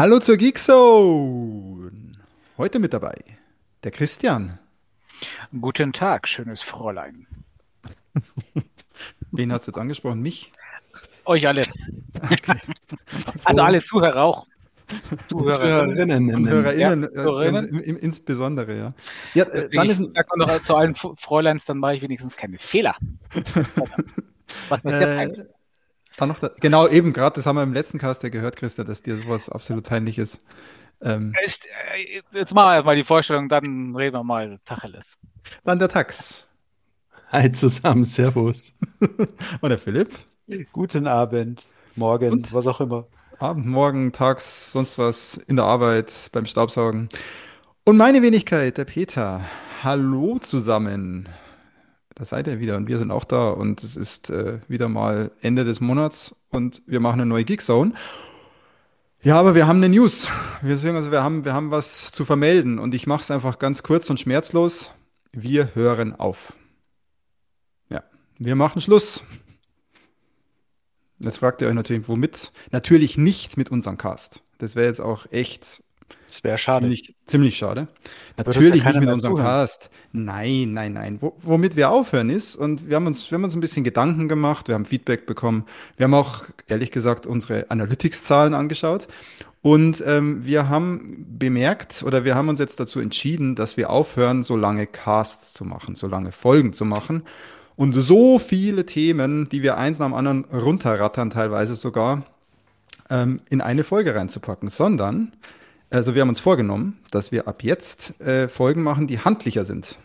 Hallo zur Geekzone. Heute mit dabei der Christian. Guten Tag, schönes Fräulein. Wen hast du jetzt angesprochen? Mich? Euch alle. Okay. Also alle Zuhörer auch. Zuhörerinnen und HörerInnen ja, äh, insbesondere, ja. ja äh, dann ist ich sag noch zu allen Fräuleins, dann mache ich wenigstens keine Fehler. Was mir sehr äh, peinlich dann noch da, genau, eben gerade, das haben wir im letzten Cast ja gehört, Christa, dass dir sowas absolut peinlich ist. Ähm, ist jetzt machen wir mal die Vorstellung, dann reden wir mal Tacheles. Dann der Tax. Hi zusammen, Servus. Und der Philipp. Guten Abend, morgen, Und? was auch immer. Abend, morgen, tags, sonst was, in der Arbeit, beim Staubsaugen. Und meine Wenigkeit, der Peter. Hallo zusammen. Da seid ihr wieder und wir sind auch da und es ist äh, wieder mal Ende des Monats und wir machen eine neue Geekzone. Ja, aber wir haben eine News. Wir, sagen also, wir, haben, wir haben was zu vermelden und ich mache es einfach ganz kurz und schmerzlos. Wir hören auf. Ja, wir machen Schluss. Jetzt fragt ihr euch natürlich, womit? Natürlich nicht mit unserem Cast. Das wäre jetzt auch echt das wäre schade. Ziemlich, ziemlich schade. Natürlich ja nicht mit unserem zuhören. Cast. Nein, nein, nein. Wo, womit wir aufhören ist, und wir haben, uns, wir haben uns ein bisschen Gedanken gemacht, wir haben Feedback bekommen. Wir haben auch, ehrlich gesagt, unsere Analytics-Zahlen angeschaut. Und ähm, wir haben bemerkt oder wir haben uns jetzt dazu entschieden, dass wir aufhören, so lange Casts zu machen, so lange Folgen zu machen und so viele Themen, die wir eins nach dem anderen runterrattern, teilweise sogar, ähm, in eine Folge reinzupacken, sondern, also wir haben uns vorgenommen, dass wir ab jetzt äh, Folgen machen, die handlicher sind.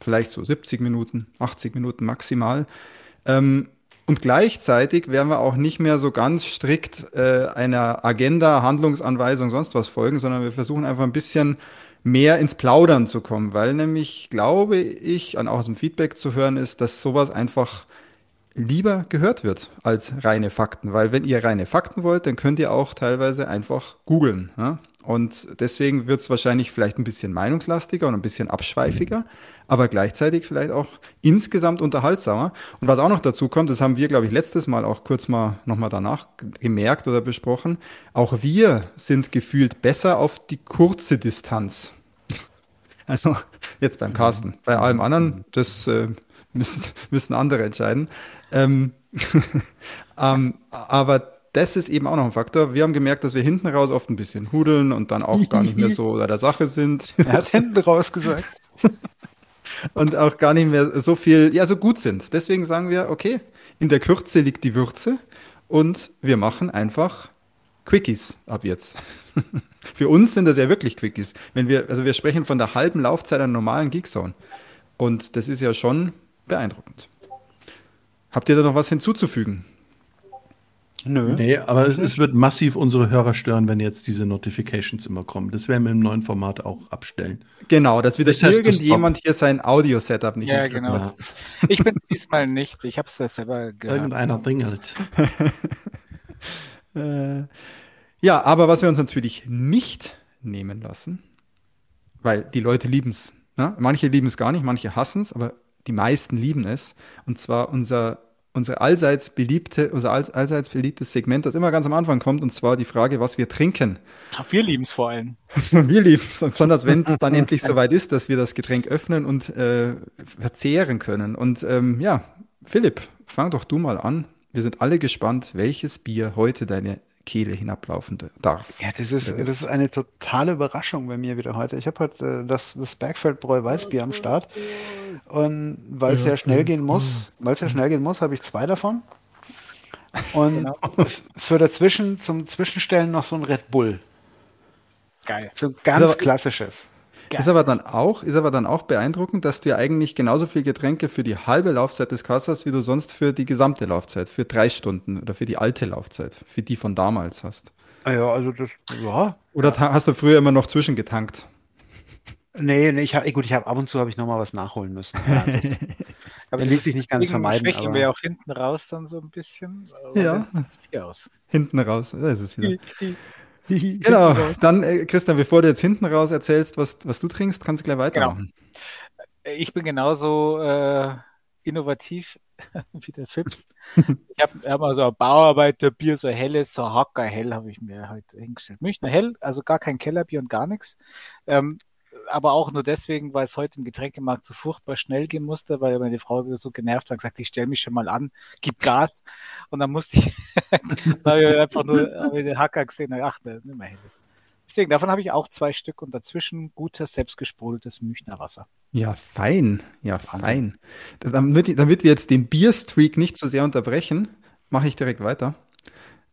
Vielleicht so 70 Minuten, 80 Minuten maximal. Ähm, und gleichzeitig werden wir auch nicht mehr so ganz strikt äh, einer Agenda, Handlungsanweisung, sonst was folgen, sondern wir versuchen einfach ein bisschen mehr ins Plaudern zu kommen, weil nämlich, glaube ich, an auch aus dem Feedback zu hören ist, dass sowas einfach lieber gehört wird als reine Fakten. Weil wenn ihr reine Fakten wollt, dann könnt ihr auch teilweise einfach googeln. Ja? Und deswegen wird es wahrscheinlich vielleicht ein bisschen meinungslastiger und ein bisschen abschweifiger, aber gleichzeitig vielleicht auch insgesamt unterhaltsamer. Und was auch noch dazu kommt, das haben wir, glaube ich, letztes Mal auch kurz mal nochmal danach gemerkt oder besprochen, auch wir sind gefühlt besser auf die kurze Distanz. Also jetzt beim Carsten. Bei allem anderen, das äh, müssen, müssen andere entscheiden. Ähm, ähm, aber das ist eben auch noch ein Faktor. Wir haben gemerkt, dass wir hinten raus oft ein bisschen hudeln und dann auch gar nicht mehr so bei der Sache sind. Er hat hinten raus gesagt. und auch gar nicht mehr so viel, ja, so gut sind. Deswegen sagen wir, okay, in der Kürze liegt die Würze und wir machen einfach Quickies ab jetzt. Für uns sind das ja wirklich Quickies. Wenn wir, also wir sprechen von der halben Laufzeit einer normalen Geekzone. Und das ist ja schon beeindruckend. Habt ihr da noch was hinzuzufügen? Nö. Nee, aber es, es, wird massiv unsere Hörer stören, wenn jetzt diese Notifications immer kommen. Das werden wir im neuen Format auch abstellen. Genau, dass wieder das heißt, irgendjemand hier sein Audio-Setup nicht ja, genau. hat. Ich bin diesmal nicht. Ich habe es selber gehört. Irgendeiner dringelt. äh, ja, aber was wir uns natürlich nicht nehmen lassen, weil die Leute lieben es. Ne? Manche lieben es gar nicht, manche hassen es, aber die meisten lieben es. Und zwar unser unsere allseits beliebte, unser allseits beliebtes Segment, das immer ganz am Anfang kommt, und zwar die Frage, was wir trinken. Wir lieben es vor allem. wir lieben es, besonders wenn es dann endlich soweit ist, dass wir das Getränk öffnen und äh, verzehren können. Und ähm, ja, Philipp, fang doch du mal an. Wir sind alle gespannt, welches Bier heute deine Kehle hinablaufen darf. Ja, das ist, das ist eine totale Überraschung bei mir wieder heute. Ich habe heute äh, das, das Bergfeldbräu Weißbier am Start. Und weil es ja, ja, schnell gehen muss, weil es ja schnell gehen muss, habe ich zwei davon. Und genau. für dazwischen zum Zwischenstellen noch so ein Red Bull. Geil. So ein ganz also, klassisches. Geil. Ist aber dann auch, ist aber dann auch beeindruckend, dass du ja eigentlich genauso viel Getränke für die halbe Laufzeit des Kassers, wie du sonst für die gesamte Laufzeit, für drei Stunden oder für die alte Laufzeit, für die von damals hast. Ah ja, also das, ja. Oder hast du früher immer noch zwischengetankt? Nee, nee, ich hab, gut, ich habe ab und zu habe ich noch mal was nachholen müssen. Ja, aber ließ sich nicht ganz vermeiden. Schwächen wir auch hinten raus dann so ein bisschen. Ja. Aus. Hinten raus, da ist es wieder. genau, dann äh, Christian, bevor du jetzt hinten raus erzählst, was, was du trinkst, kannst du gleich weitermachen. Genau. Ich bin genauso äh, innovativ wie der Fips. ich habe hab mal so ein Bauarbeiterbier, so helles, so Hacker hell habe ich mir heute hingestellt. Münchner hell, also gar kein Kellerbier und gar nichts. Ähm, aber auch nur deswegen, weil es heute im Getränkemarkt so furchtbar schnell gehen musste, weil meine Frau wieder so genervt war und gesagt, ich stelle mich schon mal an, gib Gas. Und dann musste ich, da habe ich einfach nur den Hacker gesehen, ach, ne, nicht mehr helles. Deswegen, davon habe ich auch zwei Stück und dazwischen gutes, selbstgesprudeltes Münchner Wasser. Ja, fein. Ja, Wahnsinn. fein. Damit, damit wir jetzt den Bierstreak nicht so sehr unterbrechen, mache ich direkt weiter.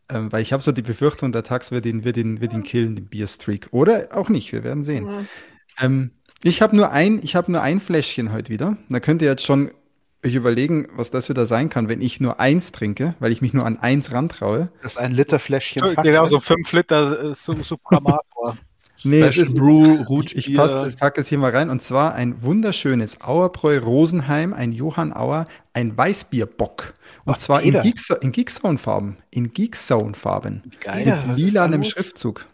Ähm, weil ich habe so die Befürchtung, der Tax wird ihn, wird, ihn, wird ihn killen, den Bierstreak. Oder auch nicht, wir werden sehen. Mhm. Ähm, ich habe nur ein, ich habe nur ein Fläschchen heute wieder. Da könnt ihr jetzt schon euch überlegen, was das wieder sein kann, wenn ich nur eins trinke, weil ich mich nur an eins rantraue. Das ist ein Liter Fläschchen. Genau, so fünf Liter äh, Supramator. nee, es ist Brew, Ich, ich passe, ich packe es hier mal rein. Und zwar ein wunderschönes Auerbräu Rosenheim, ein Johann Auer, ein Weißbierbock. Und Ach, zwar in, Geek, in Geekzone-Farben. In Geekzone-Farben. Mit lilanem Schriftzug.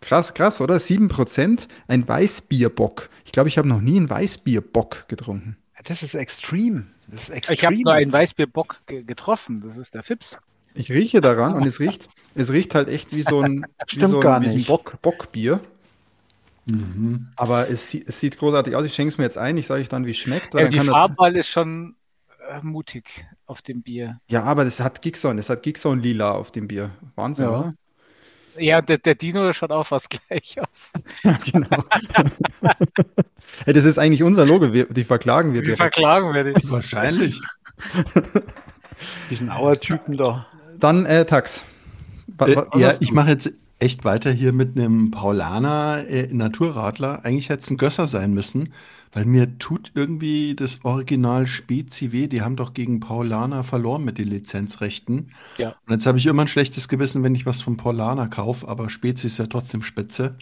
Krass, krass, oder? 7%, ein Weißbierbock. Ich glaube, ich habe noch nie einen Weißbierbock getrunken. Das ist extrem. Das ist extrem. Ich habe nur einen Weißbierbock getroffen. Das ist der Fips. Ich rieche daran und es riecht, es riecht halt echt wie so ein, wie so ein, wie so ein Bock, Bockbier. Mhm. Aber es, es, sieht großartig aus. Ich schenke es mir jetzt ein. Ich sage euch dann, wie es schmeckt. Ja, die Farbwahl ist schon äh, mutig auf dem Bier. Ja, aber das hat Geekzone. Es hat Geekzone lila auf dem Bier. Wahnsinn, ja. oder? Ja, der, der Dino schaut auch fast gleich aus. Ja, genau. hey, das ist eigentlich unser Logo. Wir, die verklagen wir. Die verklagen wir dich. Wahrscheinlich. Diesen Auer-Typen da. Dann äh, Tax. Was, was äh, ja, ich mache jetzt echt weiter hier mit einem Paulaner äh, Naturradler. Eigentlich hätte es ein Gösser sein müssen. Weil mir tut irgendwie das Original Spezi weh. Die haben doch gegen Paulaner verloren mit den Lizenzrechten. Ja. Und jetzt habe ich immer ein schlechtes Gewissen, wenn ich was von Paulaner kaufe, aber Spezi ist ja trotzdem spitze.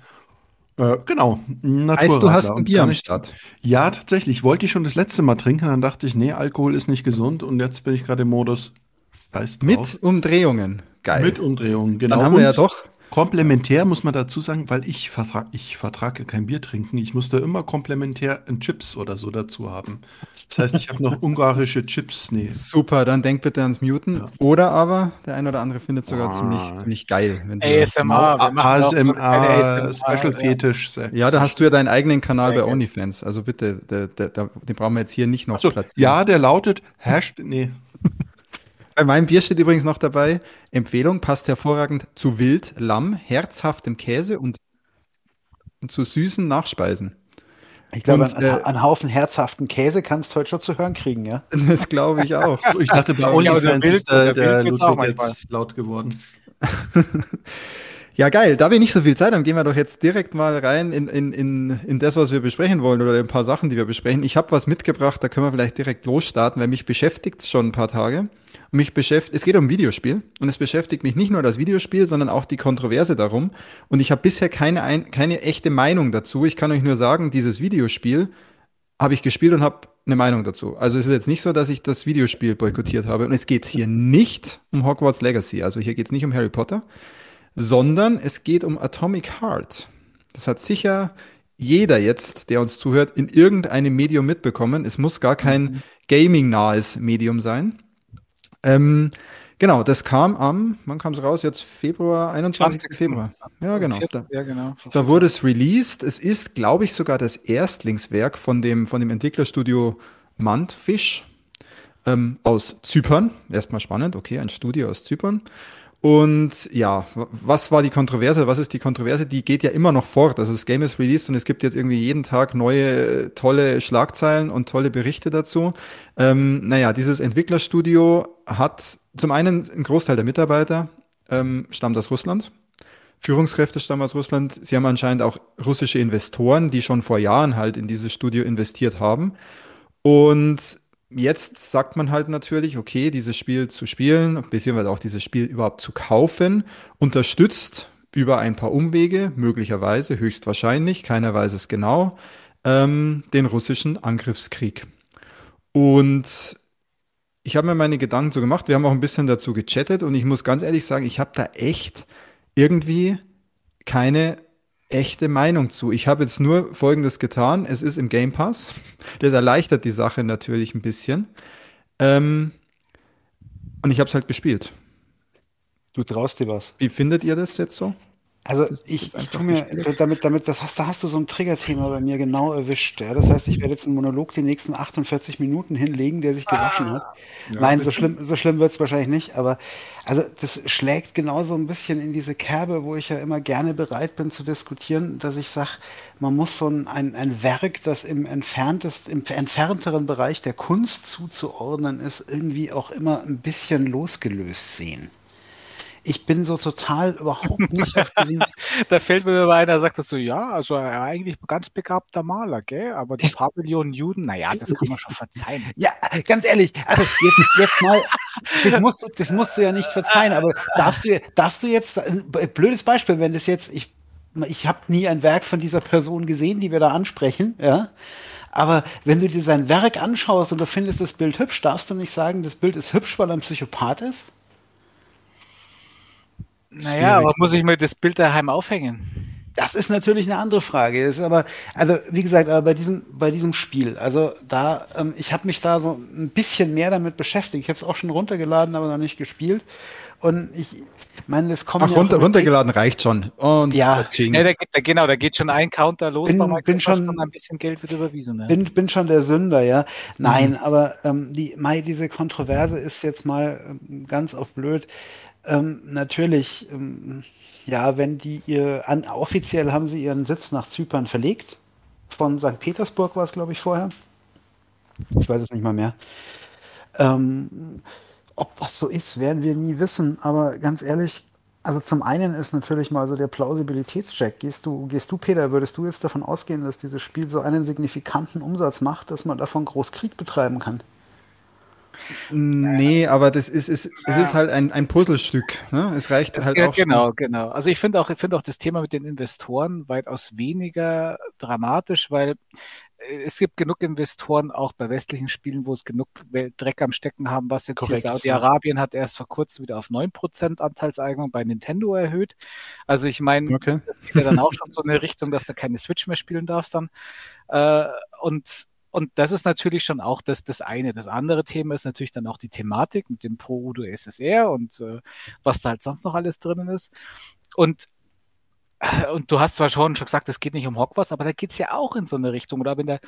Äh, genau. Heißt, du hast ein Bier am Start? Ja, tatsächlich. Wollte ich schon das letzte Mal trinken, dann dachte ich, nee, Alkohol ist nicht gesund und jetzt bin ich gerade im Modus. Mit Umdrehungen. Geil. Mit Umdrehungen, genau. Dann haben wir ja doch Komplementär muss man dazu sagen, weil ich vertrage ich vertrage kein Bier trinken. Ich musste immer komplementär ein Chips oder so dazu haben. Das heißt, ich habe noch ungarische Chips. Nee. Super, dann denk bitte ans Muten. Ja. Oder aber der ein oder andere findet sogar ah. ziemlich, ziemlich geil. Wenn ASMR, ASMR, Special Fetisch. Ja, da hast du ja deinen eigenen Kanal bei OnlyFans. Also bitte, der, der, der, den brauchen wir jetzt hier nicht noch so, platzieren. Ja, der lautet Hasht, nee. Bei meinem Bier steht übrigens noch dabei, Empfehlung passt hervorragend zu Wild, Lamm, herzhaftem Käse und, und zu süßen Nachspeisen. Ich glaube, an, äh, an Haufen herzhaften Käse kannst du heute schon zu hören kriegen, ja? Das glaube ich auch. ich dachte, bei OnlyFans ist der, der, der Ludwig jetzt laut geworden. Ja, geil. Da wir nicht so viel Zeit haben, gehen wir doch jetzt direkt mal rein in, in, in, in das, was wir besprechen wollen oder ein paar Sachen, die wir besprechen. Ich habe was mitgebracht, da können wir vielleicht direkt losstarten, weil mich beschäftigt es schon ein paar Tage. Mich beschäftigt, es geht um Videospiel und es beschäftigt mich nicht nur das Videospiel, sondern auch die Kontroverse darum. Und ich habe bisher keine, ein, keine echte Meinung dazu. Ich kann euch nur sagen, dieses Videospiel habe ich gespielt und habe eine Meinung dazu. Also es ist jetzt nicht so, dass ich das Videospiel boykottiert habe. Und es geht hier nicht um Hogwarts Legacy. Also hier geht es nicht um Harry Potter sondern es geht um Atomic Heart. Das hat sicher jeder jetzt, der uns zuhört, in irgendeinem Medium mitbekommen. Es muss gar kein mhm. gaming-nahes Medium sein. Ähm, genau, das kam am, wann kam es raus? Jetzt Februar, 21. 20. Februar. Ja, genau. Da, ja, genau. Da wurde es released. Es ist, glaube ich, sogar das Erstlingswerk von dem, von dem Entwicklerstudio Mantfish ähm, aus Zypern. Erstmal spannend, okay, ein Studio aus Zypern. Und ja, was war die Kontroverse? Was ist die Kontroverse? Die geht ja immer noch fort. Also das Game ist released und es gibt jetzt irgendwie jeden Tag neue tolle Schlagzeilen und tolle Berichte dazu. Ähm, naja, dieses Entwicklerstudio hat zum einen ein Großteil der Mitarbeiter ähm, stammt aus Russland. Führungskräfte stammen aus Russland. Sie haben anscheinend auch russische Investoren, die schon vor Jahren halt in dieses Studio investiert haben. Und jetzt sagt man halt natürlich, okay, dieses Spiel zu spielen, beziehungsweise auch dieses Spiel überhaupt zu kaufen, unterstützt über ein paar Umwege, möglicherweise, höchstwahrscheinlich, keiner weiß es genau, ähm, den russischen Angriffskrieg. Und ich habe mir meine Gedanken so gemacht, wir haben auch ein bisschen dazu gechattet und ich muss ganz ehrlich sagen, ich habe da echt irgendwie keine echte Meinung zu. Ich habe jetzt nur Folgendes getan. Es ist im Game Pass. Das erleichtert die Sache natürlich ein bisschen. Ähm, und ich habe es halt gespielt. Du traust dir was. Wie findet ihr das jetzt so? Also ich, ich tue mir, damit, damit, das hast, da hast du so ein Triggerthema bei mir genau erwischt. Ja? Das heißt, ich werde jetzt einen Monolog die nächsten 48 Minuten hinlegen, der sich gewaschen hat. Ja, Nein, so schlimm, so schlimm wird es wahrscheinlich nicht, aber also das schlägt genauso ein bisschen in diese Kerbe, wo ich ja immer gerne bereit bin zu diskutieren, dass ich sage, man muss so ein, ein, ein Werk, das im, entferntest, im entfernteren Bereich der Kunst zuzuordnen ist, irgendwie auch immer ein bisschen losgelöst sehen ich bin so total überhaupt nicht auf diesen. da fällt mir über einer, sagt das so, ja, also eigentlich ganz begabter Maler, gell? Aber die paar Millionen Juden, naja, das kann man schon verzeihen. Ja, ganz ehrlich, also jetzt, jetzt mal, das musst, du, das musst du ja nicht verzeihen, aber darfst du, darfst du jetzt, ein blödes Beispiel, wenn das jetzt, ich, ich habe nie ein Werk von dieser Person gesehen, die wir da ansprechen, ja. Aber wenn du dir sein Werk anschaust und du findest das Bild hübsch, darfst du nicht sagen, das Bild ist hübsch, weil er ein Psychopath ist? Naja, aber muss ich mir das Bild daheim aufhängen? Das ist natürlich eine andere Frage. ist aber, also wie gesagt, aber bei diesem, bei diesem Spiel, also da, ähm, ich habe mich da so ein bisschen mehr damit beschäftigt. Ich habe es auch schon runtergeladen, aber noch nicht gespielt. Und ich meine, es kommt. Ach, ja runter, runtergeladen reicht schon. Und ja, ja da geht, da, genau, da geht schon ein Counter los. Bin, bin schon ein bisschen Geld wird überwiesen. Ja. Bin, bin schon der Sünder, ja. Nein, mhm. aber ähm, die, Mai, diese Kontroverse ist jetzt mal ähm, ganz auf blöd. Ähm, natürlich, ähm, ja, wenn die ihr, an, offiziell haben sie ihren Sitz nach Zypern verlegt. Von St. Petersburg war es, glaube ich, vorher. Ich weiß es nicht mal mehr. Ähm, ob das so ist, werden wir nie wissen. Aber ganz ehrlich, also zum einen ist natürlich mal so der Plausibilitätscheck. Gehst du, gehst du, Peter, würdest du jetzt davon ausgehen, dass dieses Spiel so einen signifikanten Umsatz macht, dass man davon Großkrieg betreiben kann? Nee, aber das ist, ist, es ist halt ein, ein Puzzlestück. Ne? Es reicht das halt auch. Genau, schon. genau. Also ich finde auch, ich finde auch das Thema mit den Investoren weitaus weniger dramatisch, weil äh, es gibt genug Investoren auch bei westlichen Spielen, wo es genug Dreck am Stecken haben, was jetzt Korrekt, hier Saudi-Arabien ja. hat erst vor kurzem wieder auf 9% Anteilseignung bei Nintendo erhöht. Also ich meine, okay. das geht ja dann auch schon so in eine Richtung, dass du keine Switch mehr spielen darfst dann. Äh, und und das ist natürlich schon auch das, das eine. Das andere Thema ist natürlich dann auch die Thematik mit dem Pro Udo SSR und äh, was da halt sonst noch alles drinnen ist. Und äh, und du hast zwar schon, schon gesagt, es geht nicht um Hogwarts, aber da geht's ja auch in so eine Richtung. Oder wenn der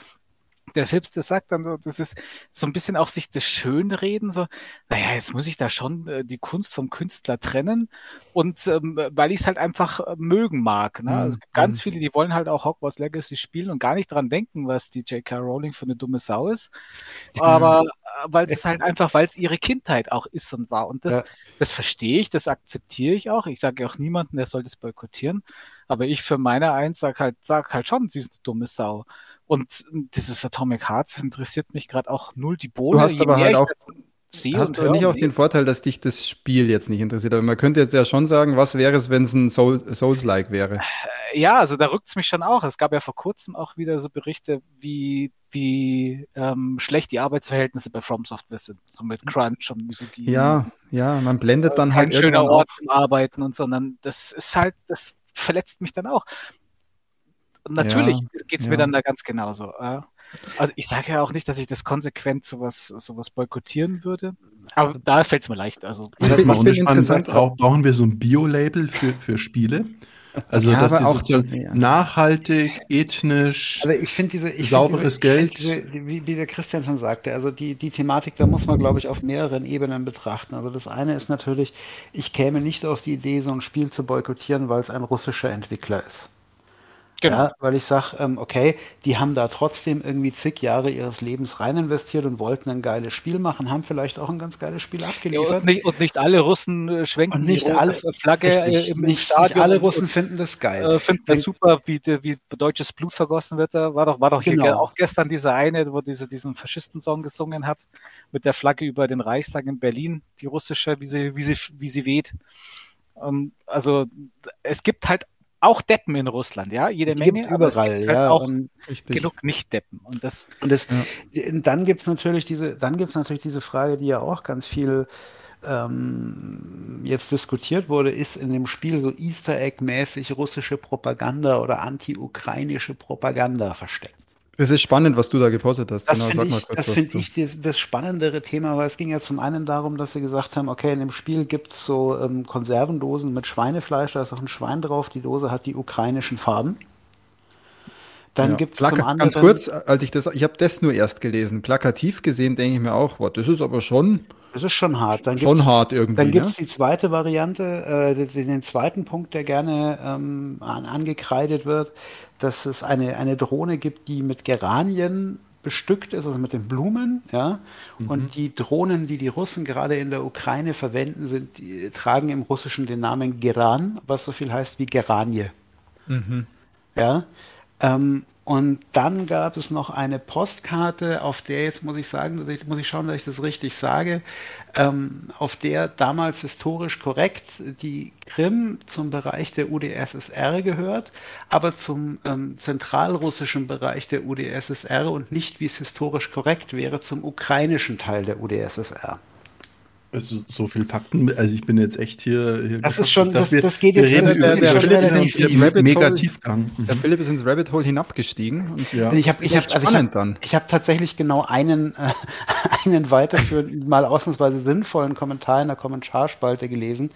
der Phipps das sagt, dann das ist so ein bisschen auch sich das Schönreden, so, naja, jetzt muss ich da schon äh, die Kunst vom Künstler trennen und ähm, weil ich es halt einfach äh, mögen mag. Ne? Mhm. Also ganz mhm. viele, die wollen halt auch Hogwarts Legacy spielen und gar nicht dran denken, was die J.K. Rowling für eine dumme Sau ist. Aber äh, weil es halt einfach, weil es ihre Kindheit auch ist und war. Und das, ja. das verstehe ich, das akzeptiere ich auch. Ich sage auch niemanden, der soll das boykottieren. Aber ich für meine Eins sag halt, sag halt schon, sie ist eine dumme Sau. Und dieses Atomic Hearts interessiert mich gerade auch null die Bohne. Du hast aber halt auch hast du nicht auch den Vorteil, dass dich das Spiel jetzt nicht interessiert. Aber man könnte jetzt ja schon sagen, was wäre es, wenn es ein Soul, Souls-like wäre? Äh, ja, also da rückt es mich schon auch. Es gab ja vor kurzem auch wieder so Berichte, wie, wie ähm, schlecht die Arbeitsverhältnisse bei From Software sind. So mit Crunch und Misogynie. Ja, ja, man blendet äh, dann halt. Kein schöner Ort zum Arbeiten und so, sondern das ist halt, das verletzt mich dann auch. Und natürlich ja, geht es ja. mir dann da ganz genauso. Also ich sage ja auch nicht, dass ich das konsequent sowas, sowas boykottieren würde, aber da fällt es mir leicht. Also das mal interessant. Brauchen wir so ein Bio-Label für, für Spiele? Also ja, dass die sozusagen ja. nachhaltig, ethnisch, aber ich diese, ich sauberes diese, Geld. Diese, wie, wie der Christian schon sagte, also die, die Thematik, da muss man, glaube ich, auf mehreren Ebenen betrachten. Also das eine ist natürlich, ich käme nicht auf die Idee, so ein Spiel zu boykottieren, weil es ein russischer Entwickler ist. Genau. Ja, weil ich sage, ähm, okay, die haben da trotzdem irgendwie zig Jahre ihres Lebens rein investiert und wollten ein geiles Spiel machen, haben vielleicht auch ein ganz geiles Spiel abgeliefert. Ja, und, nicht, und, nicht, alle Russen äh, schwenken und nicht die alle, Flagge richtig, im nicht, Stadion. Nicht alle Russen finden das geil. Äh, finden das super, wie, wie deutsches Blut vergossen wird. Da war doch, war doch genau. hier auch gestern dieser eine, wo diese, diesen Faschistensong gesungen hat, mit der Flagge über den Reichstag in Berlin, die russische, wie sie, wie sie, wie sie weht. Ähm, also es gibt halt auch Deppen in Russland, ja, jede die Menge, aber überall, es gibt halt ja, auch genug Nicht-Deppen. Und das, und das, ja. dann gibt's natürlich diese, dann gibt's natürlich diese Frage, die ja auch ganz viel ähm, jetzt diskutiert wurde, ist in dem Spiel so Easter Egg-mäßig russische Propaganda oder anti-ukrainische Propaganda versteckt. Das ist spannend, was du da gepostet hast. Das genau, finde ich, das, find ich das, das, spannendere Thema, weil es ging ja zum einen darum, dass sie gesagt haben, okay, in dem Spiel gibt es so ähm, Konservendosen mit Schweinefleisch, da ist auch ein Schwein drauf, die Dose hat die ukrainischen Farben. Dann ja. gibt es zum anderen... Ganz kurz, als ich das, ich habe das nur erst gelesen. Plakativ gesehen denke ich mir auch, boah, das ist aber schon... Das ist schon hart. Dann schon hart irgendwie. Dann gibt es ne? die zweite Variante, äh, den zweiten Punkt, der gerne ähm, an, angekreidet wird dass es eine, eine Drohne gibt, die mit Geranien bestückt ist, also mit den Blumen, ja. Mhm. Und die Drohnen, die die Russen gerade in der Ukraine verwenden, sind, die, tragen im Russischen den Namen Geran, was so viel heißt wie Geranie. Mhm. Ja. Ähm, und dann gab es noch eine Postkarte, auf der, jetzt muss ich sagen, muss ich schauen, dass ich das richtig sage, ähm, auf der damals historisch korrekt die Krim zum Bereich der UdSSR gehört, aber zum ähm, zentralrussischen Bereich der UdSSR und nicht, wie es historisch korrekt wäre, zum ukrainischen Teil der UdSSR. Also so viel Fakten, also ich bin jetzt echt hier. hier das ist schon, das, das geht jetzt reden, der, der, der Philipp ist ins Rabbit mega Tiefgang. Der mhm. Philipp ist ins Rabbit Hole hinabgestiegen. Und ja, ich habe ich hab, also ich hab tatsächlich genau einen, äh, einen weiterführenden, mal ausnahmsweise sinnvollen Kommentar in der Kommentarspalte gelesen,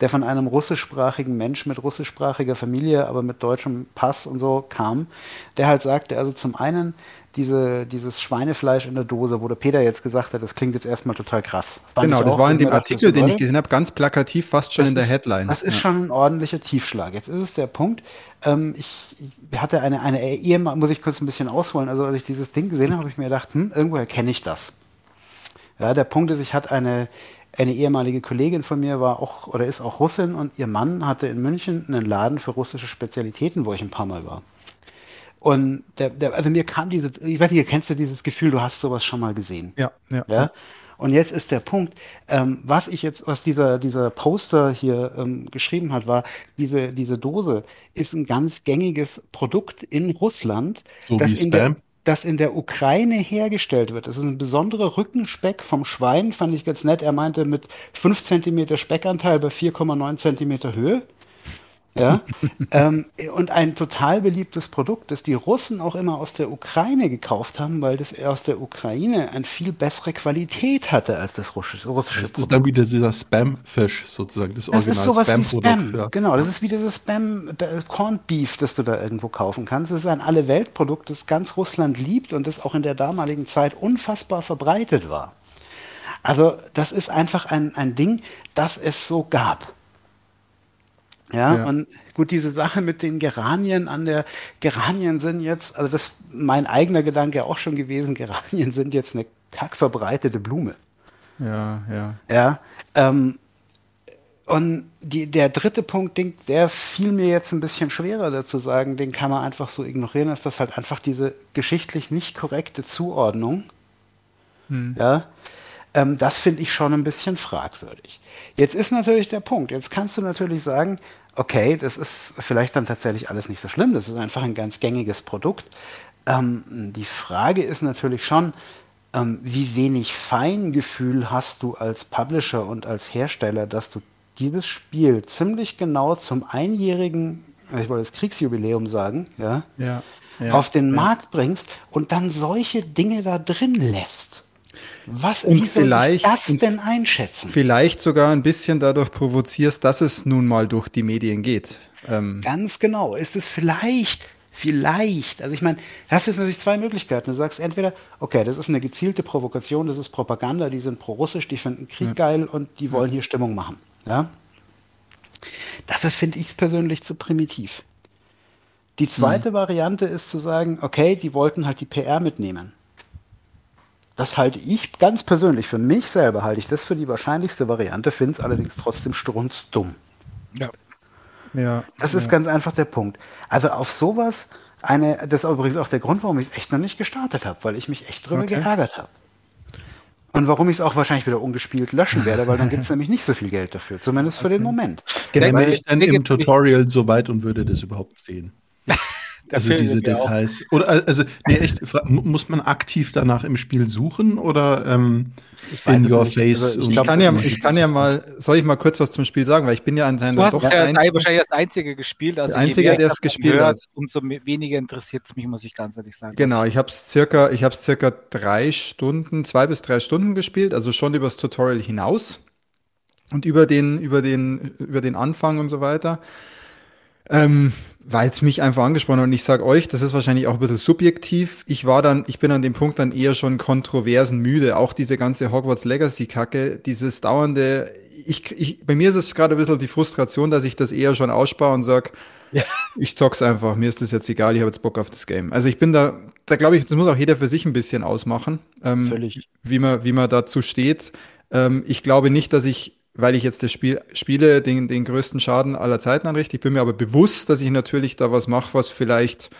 der von einem russischsprachigen Mensch mit russischsprachiger Familie, aber mit deutschem Pass und so kam, der halt sagte, also zum einen, diese, dieses Schweinefleisch in der Dose, wo der Peter jetzt gesagt hat, das klingt jetzt erstmal total krass. Fand genau, das war in dem Artikel, den ich gesehen habe, ganz plakativ, fast schon in der ist, Headline. Das ist ja. schon ein ordentlicher Tiefschlag. Jetzt ist es der Punkt, ähm, ich hatte eine, eine Ehemann, muss ich kurz ein bisschen ausholen, also als ich dieses Ding gesehen habe, habe ich mir gedacht, hm, irgendwoher kenne ich das. Ja, der Punkt ist, ich hatte eine, eine ehemalige Kollegin von mir war auch oder ist auch Russin und ihr Mann hatte in München einen Laden für russische Spezialitäten, wo ich ein paar Mal war. Und der, der, also mir kam diese, ich weiß nicht, kennst du dieses Gefühl, du hast sowas schon mal gesehen? Ja, ja. ja? Und jetzt ist der Punkt, ähm, was ich jetzt, was dieser, dieser Poster hier ähm, geschrieben hat, war, diese, diese Dose ist ein ganz gängiges Produkt in Russland. So das wie Spam? Der, das in der Ukraine hergestellt wird. Das ist ein besonderer Rückenspeck vom Schwein, fand ich ganz nett. Er meinte mit 5 cm Speckanteil bei 4,9 cm Höhe. Ja? ähm, und ein total beliebtes Produkt, das die Russen auch immer aus der Ukraine gekauft haben, weil das aus der Ukraine eine viel bessere Qualität hatte als das russische, russische Das ist dann wieder dieser Spam-Fisch sozusagen, das, das Original Spam-Produkt. Spam. Ja. Genau, das ist wie dieses Spam Corned Beef, das du da irgendwo kaufen kannst. Das ist ein Alle-Welt-Produkt, das ganz Russland liebt und das auch in der damaligen Zeit unfassbar verbreitet war. Also das ist einfach ein, ein Ding, das es so gab. Ja, ja, und gut, diese Sache mit den Geranien an der Geranien sind jetzt, also das ist mein eigener Gedanke auch schon gewesen, Geranien sind jetzt eine kackverbreitete Blume. Ja, ja. Ja. Ähm, und die, der dritte Punkt, den, der fiel mir jetzt ein bisschen schwerer dazu sagen, den kann man einfach so ignorieren, ist das halt einfach diese geschichtlich nicht korrekte Zuordnung. Hm. Ja. Ähm, das finde ich schon ein bisschen fragwürdig. Jetzt ist natürlich der Punkt. Jetzt kannst du natürlich sagen, okay, das ist vielleicht dann tatsächlich alles nicht so schlimm, das ist einfach ein ganz gängiges Produkt. Ähm, die Frage ist natürlich schon, ähm, wie wenig Feingefühl hast du als Publisher und als Hersteller, dass du dieses Spiel ziemlich genau zum einjährigen, ich wollte das Kriegsjubiläum sagen, ja, ja, ja auf den ja. Markt bringst und dann solche Dinge da drin lässt. Was, und wie vielleicht, ich das denn einschätzen? Vielleicht sogar ein bisschen dadurch provozierst, dass es nun mal durch die Medien geht. Ähm. Ganz genau. Ist es vielleicht, vielleicht, also ich meine, hast jetzt natürlich zwei Möglichkeiten. Du sagst entweder, okay, das ist eine gezielte Provokation, das ist Propaganda, die sind pro-russisch, die finden Krieg ja. geil und die wollen hier Stimmung machen. Ja? Dafür finde ich es persönlich zu primitiv. Die zweite hm. Variante ist zu sagen, okay, die wollten halt die PR mitnehmen. Das halte ich ganz persönlich, für mich selber halte ich das für die wahrscheinlichste Variante, finde es allerdings trotzdem strunzdumm. Ja. ja. Das ist ganz einfach der Punkt. Also auf sowas, eine, das ist übrigens auch der Grund, warum ich es echt noch nicht gestartet habe, weil ich mich echt drüber okay. geärgert habe. Und warum ich es auch wahrscheinlich wieder ungespielt löschen werde, weil dann gibt es nämlich nicht so viel Geld dafür, zumindest für den Moment. Genau, wäre ich dann im Tutorial so weit und würde das überhaupt sehen. also diese Details. Oder also, nee, echt, muss man aktiv danach im Spiel suchen oder ähm, in your face? Also, ich, glaub, kann ja, ich kann ja mal, soll ich mal kurz was zum Spiel sagen, weil ich bin ja anscheinend Du hast ja ein, wahrscheinlich das Einzige gespielt. Also der Einzige, der es gespielt hört, hat. Umso weniger interessiert es mich, muss ich ganz ehrlich sagen. Genau, ich habe es circa, ich habe circa drei Stunden, zwei bis drei Stunden gespielt, also schon übers Tutorial hinaus und über den, über den, über den Anfang und so weiter. Ähm, weil es mich einfach angesprochen hat und ich sage euch, das ist wahrscheinlich auch ein bisschen subjektiv. Ich war dann, ich bin an dem Punkt dann eher schon kontroversen müde. Auch diese ganze Hogwarts Legacy Kacke, dieses dauernde, ich, ich, bei mir ist es gerade ein bisschen die Frustration, dass ich das eher schon ausspare und sag, ja. ich zock's einfach, mir ist das jetzt egal, ich habe jetzt Bock auf das Game. Also ich bin da, da glaube ich, das muss auch jeder für sich ein bisschen ausmachen, ähm, Völlig. wie man, wie man dazu steht. Ähm, ich glaube nicht, dass ich weil ich jetzt das Spiel spiele, den, den größten Schaden aller Zeiten anrichte. Ich bin mir aber bewusst, dass ich natürlich da was mache, was vielleicht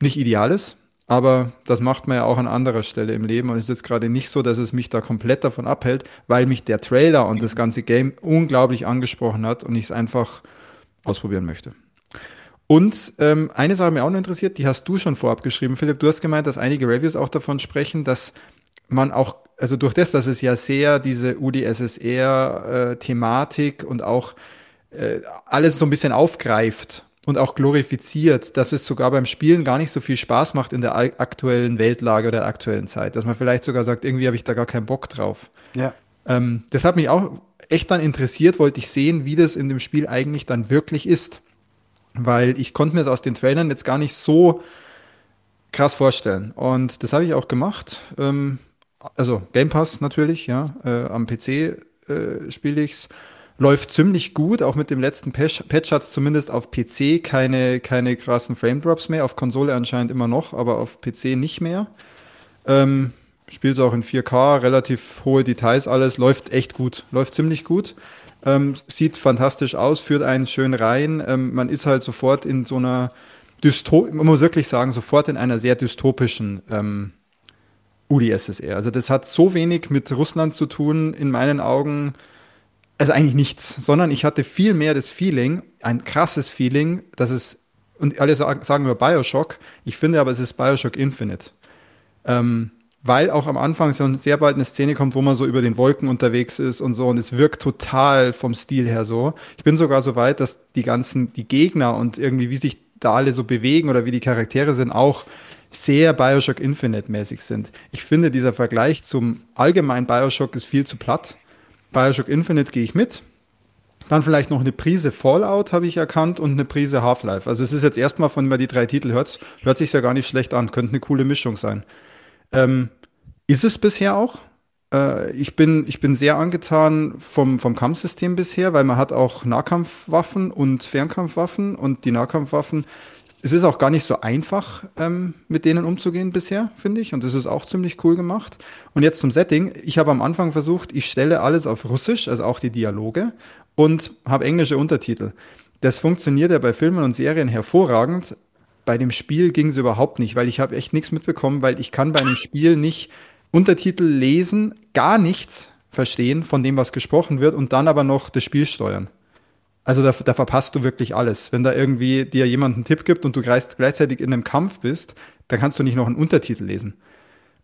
nicht ideal ist. Aber das macht man ja auch an anderer Stelle im Leben. Und es ist jetzt gerade nicht so, dass es mich da komplett davon abhält, weil mich der Trailer und das ganze Game unglaublich angesprochen hat und ich es einfach ausprobieren möchte. Und ähm, eine Sache mir auch noch interessiert, die hast du schon vorab geschrieben, Philipp. Du hast gemeint, dass einige Reviews auch davon sprechen, dass man auch also durch das, dass es ja sehr diese UdSSR-Thematik äh, und auch äh, alles so ein bisschen aufgreift und auch glorifiziert, dass es sogar beim Spielen gar nicht so viel Spaß macht in der aktuellen Weltlage oder der aktuellen Zeit. Dass man vielleicht sogar sagt, irgendwie habe ich da gar keinen Bock drauf. Ja. Ähm, das hat mich auch echt dann interessiert, wollte ich sehen, wie das in dem Spiel eigentlich dann wirklich ist. Weil ich konnte mir das aus den Trailern jetzt gar nicht so krass vorstellen. Und das habe ich auch gemacht. Ähm, also Game Pass natürlich, ja, äh, am PC äh, spiele ich's. Läuft ziemlich gut, auch mit dem letzten Patch, Patch hat zumindest auf PC keine, keine krassen Frame Drops mehr, auf Konsole anscheinend immer noch, aber auf PC nicht mehr. Ähm, Spielt auch in 4K, relativ hohe Details, alles läuft echt gut, läuft ziemlich gut. Ähm, sieht fantastisch aus, führt einen schön rein. Ähm, man ist halt sofort in so einer Dystop man muss wirklich sagen, sofort in einer sehr dystopischen ähm, UdSSR. Also das hat so wenig mit Russland zu tun, in meinen Augen, also eigentlich nichts, sondern ich hatte viel mehr das Feeling, ein krasses Feeling, dass es, und alle sagen über Bioshock, ich finde aber, es ist Bioshock Infinite. Ähm, weil auch am Anfang so sehr bald eine Szene kommt, wo man so über den Wolken unterwegs ist und so und es wirkt total vom Stil her so. Ich bin sogar so weit, dass die ganzen, die Gegner und irgendwie wie sich da alle so bewegen oder wie die Charaktere sind, auch sehr Bioshock Infinite mäßig sind. Ich finde, dieser Vergleich zum allgemeinen Bioshock ist viel zu platt. Bioshock Infinite gehe ich mit. Dann vielleicht noch eine Prise Fallout habe ich erkannt und eine Prise Half-Life. Also es ist jetzt erstmal, von man die drei Titel hört, hört sich ja gar nicht schlecht an. Könnte eine coole Mischung sein. Ähm, ist es bisher auch? Äh, ich, bin, ich bin sehr angetan vom, vom Kampfsystem bisher, weil man hat auch Nahkampfwaffen und Fernkampfwaffen und die Nahkampfwaffen es ist auch gar nicht so einfach, ähm, mit denen umzugehen bisher, finde ich. Und das ist auch ziemlich cool gemacht. Und jetzt zum Setting. Ich habe am Anfang versucht, ich stelle alles auf Russisch, also auch die Dialoge, und habe englische Untertitel. Das funktioniert ja bei Filmen und Serien hervorragend. Bei dem Spiel ging es überhaupt nicht, weil ich habe echt nichts mitbekommen, weil ich kann bei einem Spiel nicht Untertitel lesen, gar nichts verstehen von dem, was gesprochen wird und dann aber noch das Spiel steuern. Also da, da verpasst du wirklich alles. Wenn da irgendwie dir jemand einen Tipp gibt und du gleichzeitig in einem Kampf bist, dann kannst du nicht noch einen Untertitel lesen.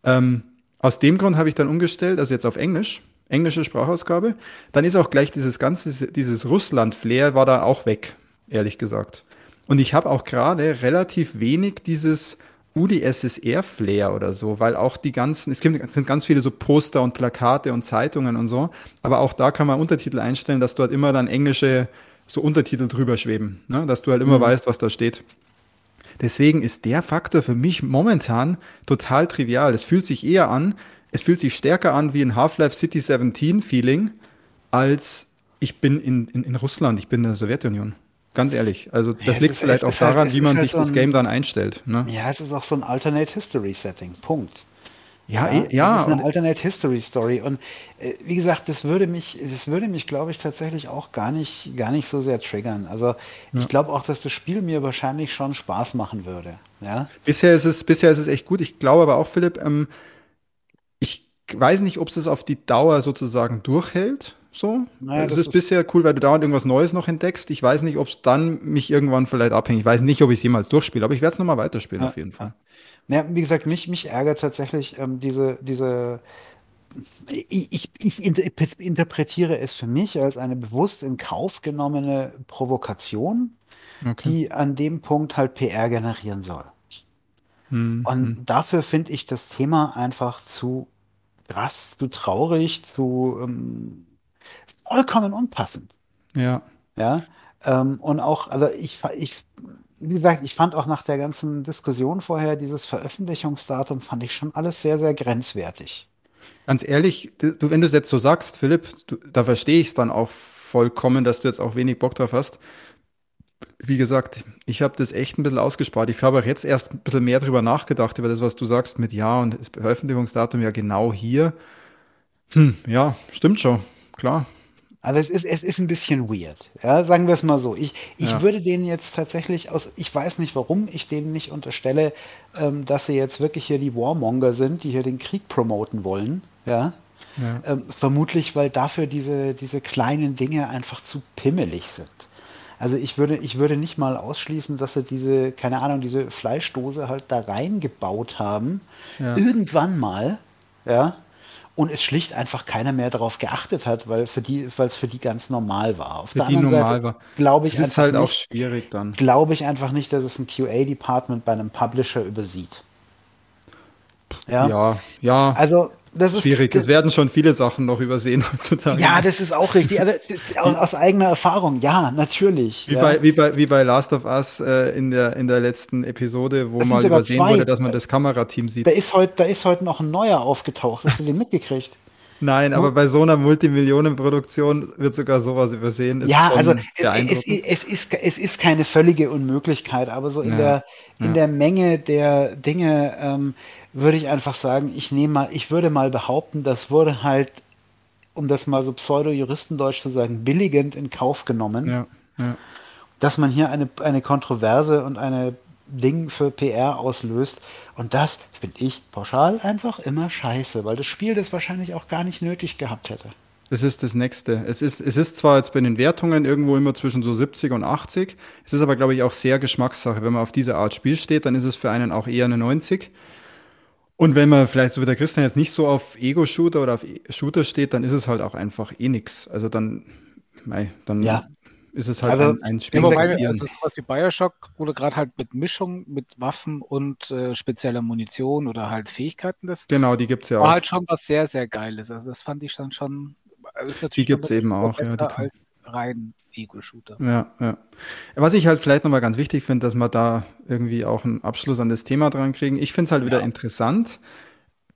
Ähm, aus dem Grund habe ich dann umgestellt, also jetzt auf Englisch, englische Sprachausgabe. Dann ist auch gleich dieses ganze, dieses Russland-Flair war da auch weg, ehrlich gesagt. Und ich habe auch gerade relativ wenig dieses UdSSR-Flair oder so, weil auch die ganzen, es gibt, es sind ganz viele so Poster und Plakate und Zeitungen und so, aber auch da kann man Untertitel einstellen, dass dort immer dann englische so Untertitel drüber schweben, ne? dass du halt immer mhm. weißt, was da steht. Deswegen ist der Faktor für mich momentan total trivial. Es fühlt sich eher an, es fühlt sich stärker an wie ein Half-Life City 17 Feeling, als ich bin in, in, in Russland, ich bin in der Sowjetunion. Ganz ehrlich. Also das ja, liegt vielleicht auch daran, halt, wie man halt sich so ein, das Game dann einstellt. Ne? Ja, es ist auch so ein Alternate History Setting. Punkt. Ja, ja. Ja das ist eine Alternate History Story. Und äh, wie gesagt, das würde mich, das würde mich, glaube ich, tatsächlich auch gar nicht, gar nicht so sehr triggern. Also ja. ich glaube auch, dass das Spiel mir wahrscheinlich schon Spaß machen würde. Ja? Bisher ist es, bisher ist es echt gut. Ich glaube aber auch, Philipp, ähm, ich weiß nicht, ob es es auf die Dauer sozusagen durchhält. So. Naja, es ist, ist bisher cool, weil du dauernd irgendwas Neues noch entdeckst. Ich weiß nicht, ob es dann mich irgendwann vielleicht abhängt. Ich weiß nicht, ob ich es jemals durchspiele, aber ich werde es nochmal weiterspielen, ja, auf jeden Fall. Ja, wie gesagt, mich, mich ärgert tatsächlich ähm, diese, diese ich, ich, ich, interpretiere es für mich als eine bewusst in Kauf genommene Provokation, okay. die an dem Punkt halt PR generieren soll. Hm, Und hm. dafür finde ich das Thema einfach zu krass, zu traurig, zu ähm, vollkommen unpassend. Ja. Ja. Ähm, und auch, also ich, ich, wie gesagt, ich fand auch nach der ganzen Diskussion vorher dieses Veröffentlichungsdatum fand ich schon alles sehr, sehr grenzwertig. Ganz ehrlich, du, wenn du es jetzt so sagst, Philipp, du, da verstehe ich es dann auch vollkommen, dass du jetzt auch wenig Bock drauf hast. Wie gesagt, ich habe das echt ein bisschen ausgespart. Ich habe jetzt erst ein bisschen mehr drüber nachgedacht, über das, was du sagst mit Ja und das Veröffentlichungsdatum ja genau hier. Hm, ja, stimmt schon, klar. Also es ist, es ist ein bisschen weird. Ja, sagen wir es mal so. Ich, ich ja. würde denen jetzt tatsächlich aus, ich weiß nicht warum, ich denen nicht unterstelle, ähm, dass sie jetzt wirklich hier die Warmonger sind, die hier den Krieg promoten wollen. Ja. ja. Ähm, vermutlich, weil dafür diese, diese kleinen Dinge einfach zu pimmelig sind. Also ich würde, ich würde nicht mal ausschließen, dass sie diese, keine Ahnung, diese Fleischdose halt da reingebaut haben. Ja. Irgendwann mal, ja, und es schlicht einfach keiner mehr darauf geachtet hat, weil für die, weil es für die ganz normal war. Auf für der die normal Seite war. Glaube ich das ist halt nicht, auch schwierig dann. Glaube ich einfach nicht, dass es ein QA-Department bei einem Publisher übersieht. Ja, ja. ja. Also das ist schwierig. Es werden schon viele Sachen noch übersehen heutzutage. Ja, das ist auch richtig. Also, aus, aus eigener Erfahrung, ja, natürlich. Wie, ja. Bei, wie, bei, wie bei Last of Us äh, in, der, in der letzten Episode, wo mal übersehen zwei. wurde, dass man das Kamerateam sieht. Da ist heute, da ist heute noch ein neuer aufgetaucht. Hast du den mitgekriegt? Nein, aber bei so einer Multimillionenproduktion wird sogar sowas übersehen. Ist ja, also es, es, ist, es ist keine völlige Unmöglichkeit, aber so in, ja, der, in ja. der Menge der Dinge, ähm, würde ich einfach sagen, ich nehme mal, ich würde mal behaupten, das wurde halt, um das mal so pseudo-juristendeutsch zu sagen, billigend in Kauf genommen. Ja, ja. Dass man hier eine, eine Kontroverse und eine Ding für PR auslöst. Und das finde ich pauschal einfach immer scheiße, weil das Spiel das wahrscheinlich auch gar nicht nötig gehabt hätte. Das ist das Nächste. Es ist, es ist zwar jetzt bei den Wertungen irgendwo immer zwischen so 70 und 80. Es ist aber, glaube ich, auch sehr Geschmackssache. Wenn man auf diese Art Spiel steht, dann ist es für einen auch eher eine 90. Und wenn man vielleicht so wie der Christian jetzt nicht so auf Ego-Shooter oder auf Shooter steht, dann ist es halt auch einfach eh nix. Also dann, mei, dann ja. ist es halt also, ein, ein Spiel. Wobei, also sowas wie Bioshock, wo du gerade halt mit Mischung mit Waffen und äh, spezieller Munition oder halt Fähigkeiten das. Genau, die gibt's ja war auch. War halt schon was sehr, sehr Geiles. Also das fand ich dann schon. Also die gibt's eben auch, ja. Die als rein Ego-Shooter. Ja, ja. Was ich halt vielleicht nochmal ganz wichtig finde, dass wir da irgendwie auch einen Abschluss an das Thema dran kriegen. Ich finde es halt wieder interessant,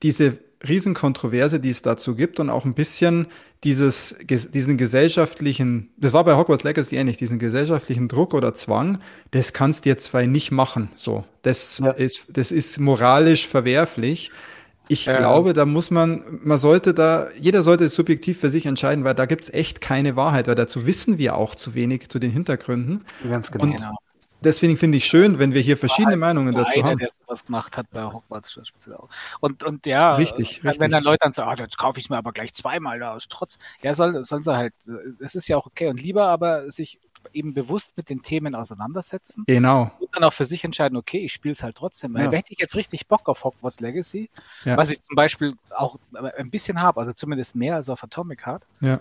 diese Riesenkontroverse, die es dazu gibt und auch ein bisschen dieses, diesen gesellschaftlichen, das war bei Hogwarts Legacy ähnlich, diesen gesellschaftlichen Druck oder Zwang, das kannst du jetzt zwei nicht machen. So, das ja. ist, das ist moralisch verwerflich. Ich ähm. glaube, da muss man, man sollte da, jeder sollte es subjektiv für sich entscheiden, weil da gibt's echt keine Wahrheit, weil dazu wissen wir auch zu wenig zu den Hintergründen. Ganz genau. Und deswegen finde ich schön, wenn wir hier verschiedene halt Meinungen dazu einer, haben. Der was gemacht hat bei Hogwarts speziell auch. Und, und ja, richtig, wenn richtig. dann Leute dann sagen, ah, jetzt kaufe ich mir aber gleich zweimal da aus Trotz. Ja, soll, sollen sie halt, es ist ja auch okay und lieber aber sich eben bewusst mit den Themen auseinandersetzen. Genau. Und dann auch für sich entscheiden, okay, ich spiele es halt trotzdem. Ja. hätte ich jetzt richtig Bock auf Hogwarts Legacy, ja. was ich zum Beispiel auch ein bisschen habe, also zumindest mehr als auf Atomic Heart, ja.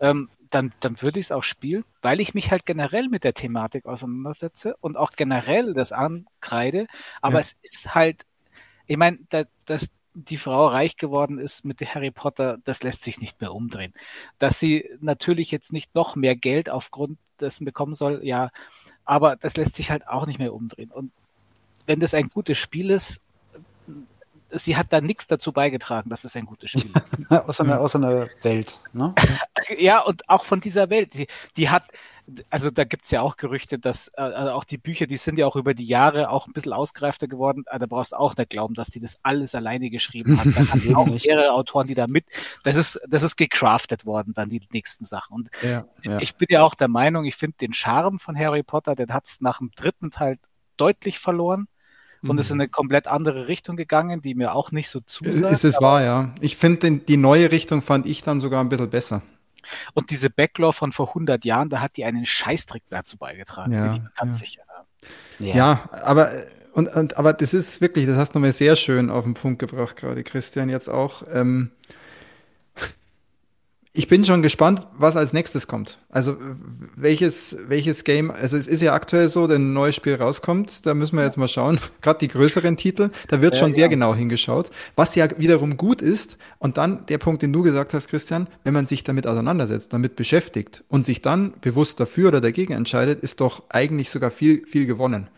ähm, dann, dann würde ich es auch spielen, weil ich mich halt generell mit der Thematik auseinandersetze und auch generell das ankreide. Aber ja. es ist halt, ich meine, da, das, die Frau reich geworden ist mit Harry Potter, das lässt sich nicht mehr umdrehen. Dass sie natürlich jetzt nicht noch mehr Geld aufgrund dessen bekommen soll, ja, aber das lässt sich halt auch nicht mehr umdrehen. Und wenn das ein gutes Spiel ist, sie hat da nichts dazu beigetragen, dass es ein gutes Spiel ist. aus, einer, aus einer Welt, ne? ja, und auch von dieser Welt. Die, die hat, also da gibt's ja auch Gerüchte, dass äh, also auch die Bücher, die sind ja auch über die Jahre auch ein bisschen ausgereifter geworden. Also da brauchst du auch nicht glauben, dass die das alles alleine geschrieben hat. Da haben auch mehrere Autoren, die da mit. Das ist, das ist gecraftet worden, dann die nächsten Sachen. Und ja, ja. ich bin ja auch der Meinung, ich finde den Charme von Harry Potter, den hat's nach dem dritten Teil deutlich verloren. Und ist in mhm. eine komplett andere Richtung gegangen, die mir auch nicht so zusagt. Ist es wahr, ja. Ich finde, die neue Richtung fand ich dann sogar ein bisschen besser. Und diese Backlore von vor 100 Jahren, da hat die einen Scheißtrick dazu beigetragen. Ja, ich ganz ja. sicher. Ja. ja, aber und, und aber das ist wirklich, das hast du nochmal sehr schön auf den Punkt gebracht, gerade Christian jetzt auch. Ähm, ich bin schon gespannt, was als nächstes kommt. Also welches, welches Game, also es ist ja aktuell so, wenn ein neues Spiel rauskommt, da müssen wir jetzt mal schauen, gerade die größeren Titel, da wird ja, schon ja. sehr genau hingeschaut, was ja wiederum gut ist. Und dann der Punkt, den du gesagt hast, Christian, wenn man sich damit auseinandersetzt, damit beschäftigt und sich dann bewusst dafür oder dagegen entscheidet, ist doch eigentlich sogar viel, viel gewonnen.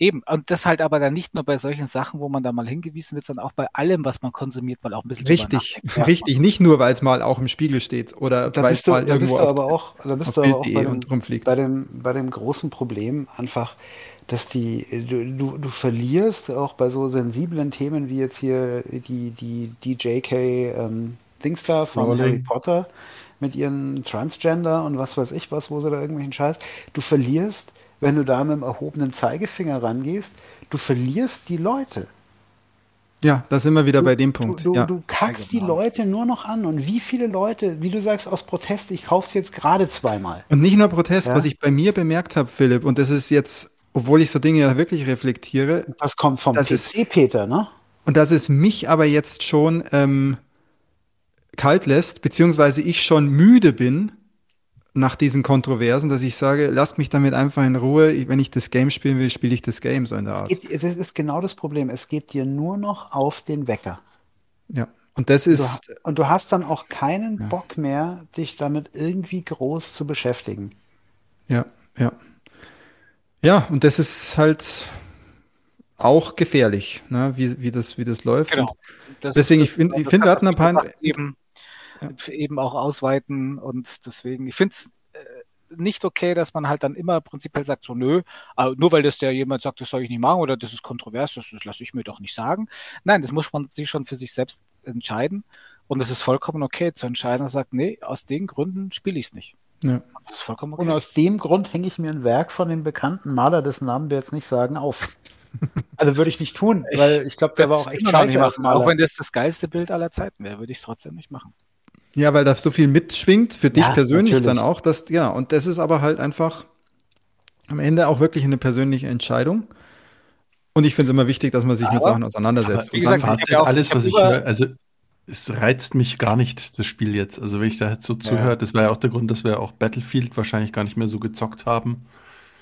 Eben, und das halt aber dann nicht nur bei solchen Sachen, wo man da mal hingewiesen wird, sondern auch bei allem, was man konsumiert, mal auch ein bisschen Richtig, richtig, nicht nur, weil es mal auch im Spiegel steht oder weil es mal da irgendwo bist du aber auch, da bist du aber auch bei dem, rumfliegt. Bei, dem, bei dem großen Problem einfach, dass die, du, du, du verlierst auch bei so sensiblen Themen wie jetzt hier die, die, die JK ähm, Dingstar von Rolling. Harry Potter mit ihren Transgender und was weiß ich was, wo sie da irgendwelchen Scheiß, du verlierst wenn du da mit dem erhobenen Zeigefinger rangehst, du verlierst die Leute. Ja, da sind wir wieder du, bei dem Punkt. Du, ja. du kackst ja, genau. die Leute nur noch an. Und wie viele Leute, wie du sagst, aus Protest, ich kauf's jetzt gerade zweimal. Und nicht nur Protest, ja? was ich bei mir bemerkt habe, Philipp, und das ist jetzt, obwohl ich so Dinge ja wirklich reflektiere. Das kommt vom PC, ist, Peter, ne? Und dass es mich aber jetzt schon ähm, kalt lässt, beziehungsweise ich schon müde bin, nach diesen Kontroversen, dass ich sage, lasst mich damit einfach in Ruhe. Wenn ich das Game spielen will, spiele ich das Game so in der Art. Geht, das ist genau das Problem. Es geht dir nur noch auf den Wecker. Ja. Und das ist. Du, und du hast dann auch keinen ja. Bock mehr, dich damit irgendwie groß zu beschäftigen. Ja, ja. Ja, und das ist halt auch gefährlich, ne? wie, wie, das, wie das läuft. Genau. Das deswegen, ich finde, ich find, wir hatten ein paar. Eben ja. eben auch ausweiten. Und deswegen, ich finde es äh, nicht okay, dass man halt dann immer prinzipiell sagt, so nö, nur weil das der jemand sagt, das soll ich nicht machen oder das ist kontrovers, das, das lasse ich mir doch nicht sagen. Nein, das muss man sich schon für sich selbst entscheiden. Und es ist vollkommen okay zu entscheiden und sagt, nee, aus den Gründen spiele ich es nicht. Ja. Das ist vollkommen okay. Und aus dem Grund hänge ich mir ein Werk von dem bekannten Maler, dessen Namen wir jetzt nicht sagen, auf. Also würde ich nicht tun, weil ich glaube, der war auch echt scheiße. Auch wenn das das geilste Bild aller Zeiten wäre, würde ich es trotzdem nicht machen. Ja, weil da so viel mitschwingt, für dich ja, persönlich natürlich. dann auch. Dass, ja, und das ist aber halt einfach am Ende auch wirklich eine persönliche Entscheidung. Und ich finde es immer wichtig, dass man sich aber, mit Sachen auseinandersetzt. Wie gesagt, Fazit, auch, alles, was ich höre, also es reizt mich gar nicht, das Spiel jetzt. Also wenn ich da jetzt so zuhöre, das war ja auch der Grund, dass wir auch Battlefield wahrscheinlich gar nicht mehr so gezockt haben.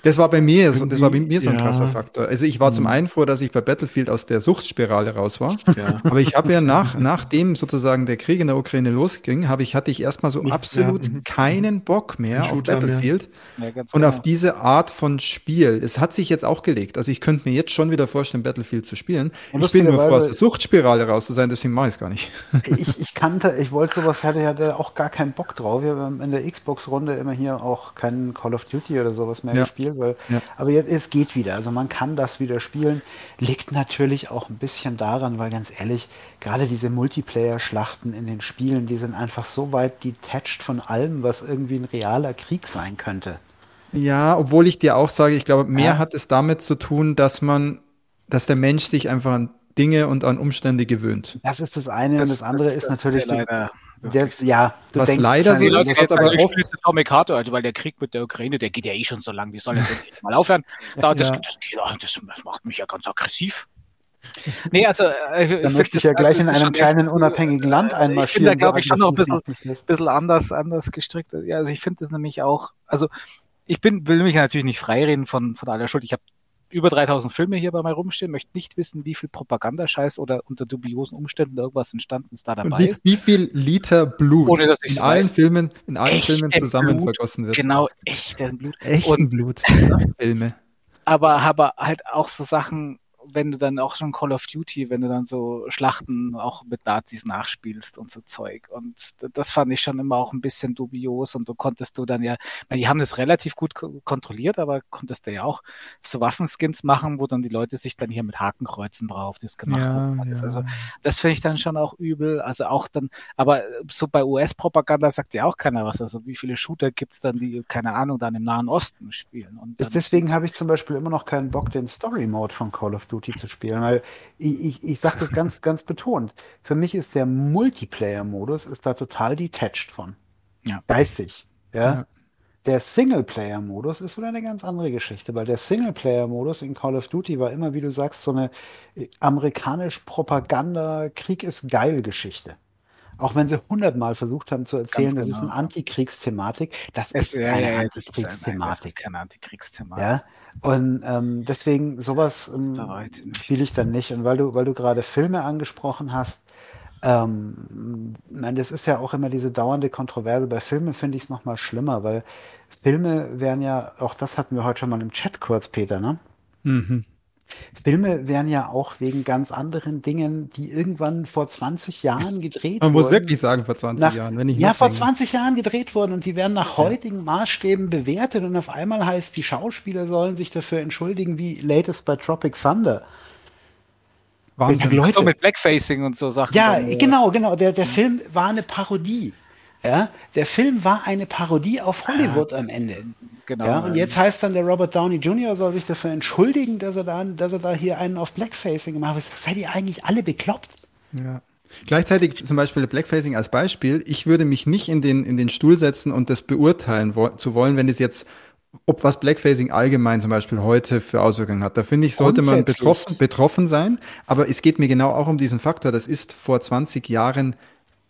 Das war bei mir so, das war bei mir so ein ja. krasser Faktor. Also ich war zum mhm. einen froh, dass ich bei Battlefield aus der Suchtspirale raus war. Ja. Aber ich habe ja nach, nachdem sozusagen der Krieg in der Ukraine losging, habe ich, hatte ich erstmal so Nichts absolut mehr. keinen Bock mehr auf Battlefield ja, und genau. auf diese Art von Spiel. Es hat sich jetzt auch gelegt. Also ich könnte mir jetzt schon wieder vorstellen, Battlefield zu spielen. ich bin nur froh, aus der Suchtspirale raus zu sein, deswegen mache ich es gar nicht. Ich, ich kannte, ich wollte sowas, hatte, hatte auch gar keinen Bock drauf. Wir haben in der Xbox-Runde immer hier auch keinen Call of Duty oder sowas mehr gespielt weil, ja. aber jetzt, es geht wieder. Also man kann das wieder spielen. Liegt natürlich auch ein bisschen daran, weil ganz ehrlich, gerade diese Multiplayer-Schlachten in den Spielen, die sind einfach so weit detached von allem, was irgendwie ein realer Krieg sein könnte. Ja, obwohl ich dir auch sage, ich glaube, mehr ja. hat es damit zu tun, dass man, dass der Mensch sich einfach an Dinge und an Umstände gewöhnt. Das ist das eine das, und das andere das, ist natürlich. Ist ja leider das, ja, du was denkst, leider so ist, was aber oft Atomic Heart, also weil der Krieg mit der Ukraine, der geht ja eh schon so lang, die sollen jetzt mal aufhören. Da, das, ja. das, das, das, macht mich ja ganz aggressiv. Nee, also äh, dann möchte ich ja gleich in einem kleinen unabhängigen Land einmarschieren. Ich bin da, glaube ich, schon noch ein bisschen, bisschen anders, anders gestrickt. Ja, also ich finde das nämlich auch, also ich bin, will mich natürlich nicht freireden von, von aller Schuld. Ich habe über 3000 Filme hier bei mir rumstehen, möchte nicht wissen, wie viel Propagandascheiß oder unter dubiosen Umständen irgendwas entstanden ist da dabei wie, ist. Wie viel Liter Blut Ohne, dass in allen weiß. Filmen, in allen Filmen zusammen Blut, vergossen wird. Genau, echtes Blut. Echten Und, Blut. Filme. Aber, aber halt auch so Sachen, wenn du dann auch schon Call of Duty, wenn du dann so Schlachten auch mit Nazis nachspielst und so Zeug. Und das fand ich schon immer auch ein bisschen dubios und du konntest du dann ja, die haben das relativ gut kontrolliert, aber konntest du ja auch so Waffenskins machen, wo dann die Leute sich dann hier mit Hakenkreuzen drauf das gemacht ja, haben. Ja. Also das finde ich dann schon auch übel. Also auch dann, aber so bei US-Propaganda sagt ja auch keiner was. Also wie viele Shooter gibt's dann, die, keine Ahnung, dann im Nahen Osten spielen. Und deswegen habe ich zum Beispiel immer noch keinen Bock, den Story-Mode von Call of Duty Duty zu spielen, weil ich, ich, ich sage das ganz, ganz betont. Für mich ist der Multiplayer-Modus ist da total detached von. Ja. Geistig. Ja. ja. Der Singleplayer-Modus ist wieder eine ganz andere Geschichte, weil der Singleplayer-Modus in Call of Duty war immer, wie du sagst, so eine äh, amerikanisch Propaganda, Krieg ist geil Geschichte. Auch wenn sie hundertmal versucht haben zu erzählen, genau. das ist eine genau. Antikriegsthematik, das es, ist keine ja, Antikriegsthematik. Das ist keine Antikriegsthematik. Ja? Und ähm, deswegen sowas ähm, spiele ich dann nicht. Und weil du, weil du gerade Filme angesprochen hast, ähm, nein, das ist ja auch immer diese dauernde Kontroverse. Bei Filmen finde ich es nochmal schlimmer, weil Filme werden ja, auch das hatten wir heute schon mal im Chat kurz, Peter, ne? Mhm. Filme werden ja auch wegen ganz anderen Dingen, die irgendwann vor 20 Jahren gedreht wurden. Man muss wirklich sagen, vor 20 nach, Jahren. Wenn ich ja, vor 20 Jahren gedreht wurden und die werden nach heutigen Maßstäben bewertet und auf einmal heißt, die Schauspieler sollen sich dafür entschuldigen, wie latest bei Tropic Thunder. Wahnsinn. Leute. So mit Blackfacing und so Sachen. Ja, dann, genau, genau. Der, der Film war eine Parodie. Ja, der Film war eine Parodie auf Hollywood ja, am Ende. Genau. Ja, und jetzt heißt dann, der Robert Downey Jr. soll sich dafür entschuldigen, dass er da, dass er da hier einen auf Blackfacing gemacht hat. Seid ihr eigentlich alle bekloppt? Ja. Gleichzeitig zum Beispiel Blackfacing als Beispiel. Ich würde mich nicht in den, in den Stuhl setzen und das beurteilen wo zu wollen, wenn es jetzt ob was Blackfacing allgemein zum Beispiel heute für Auswirkungen hat. Da finde ich, sollte man betroffen, betroffen sein. Aber es geht mir genau auch um diesen Faktor. Das ist vor 20 Jahren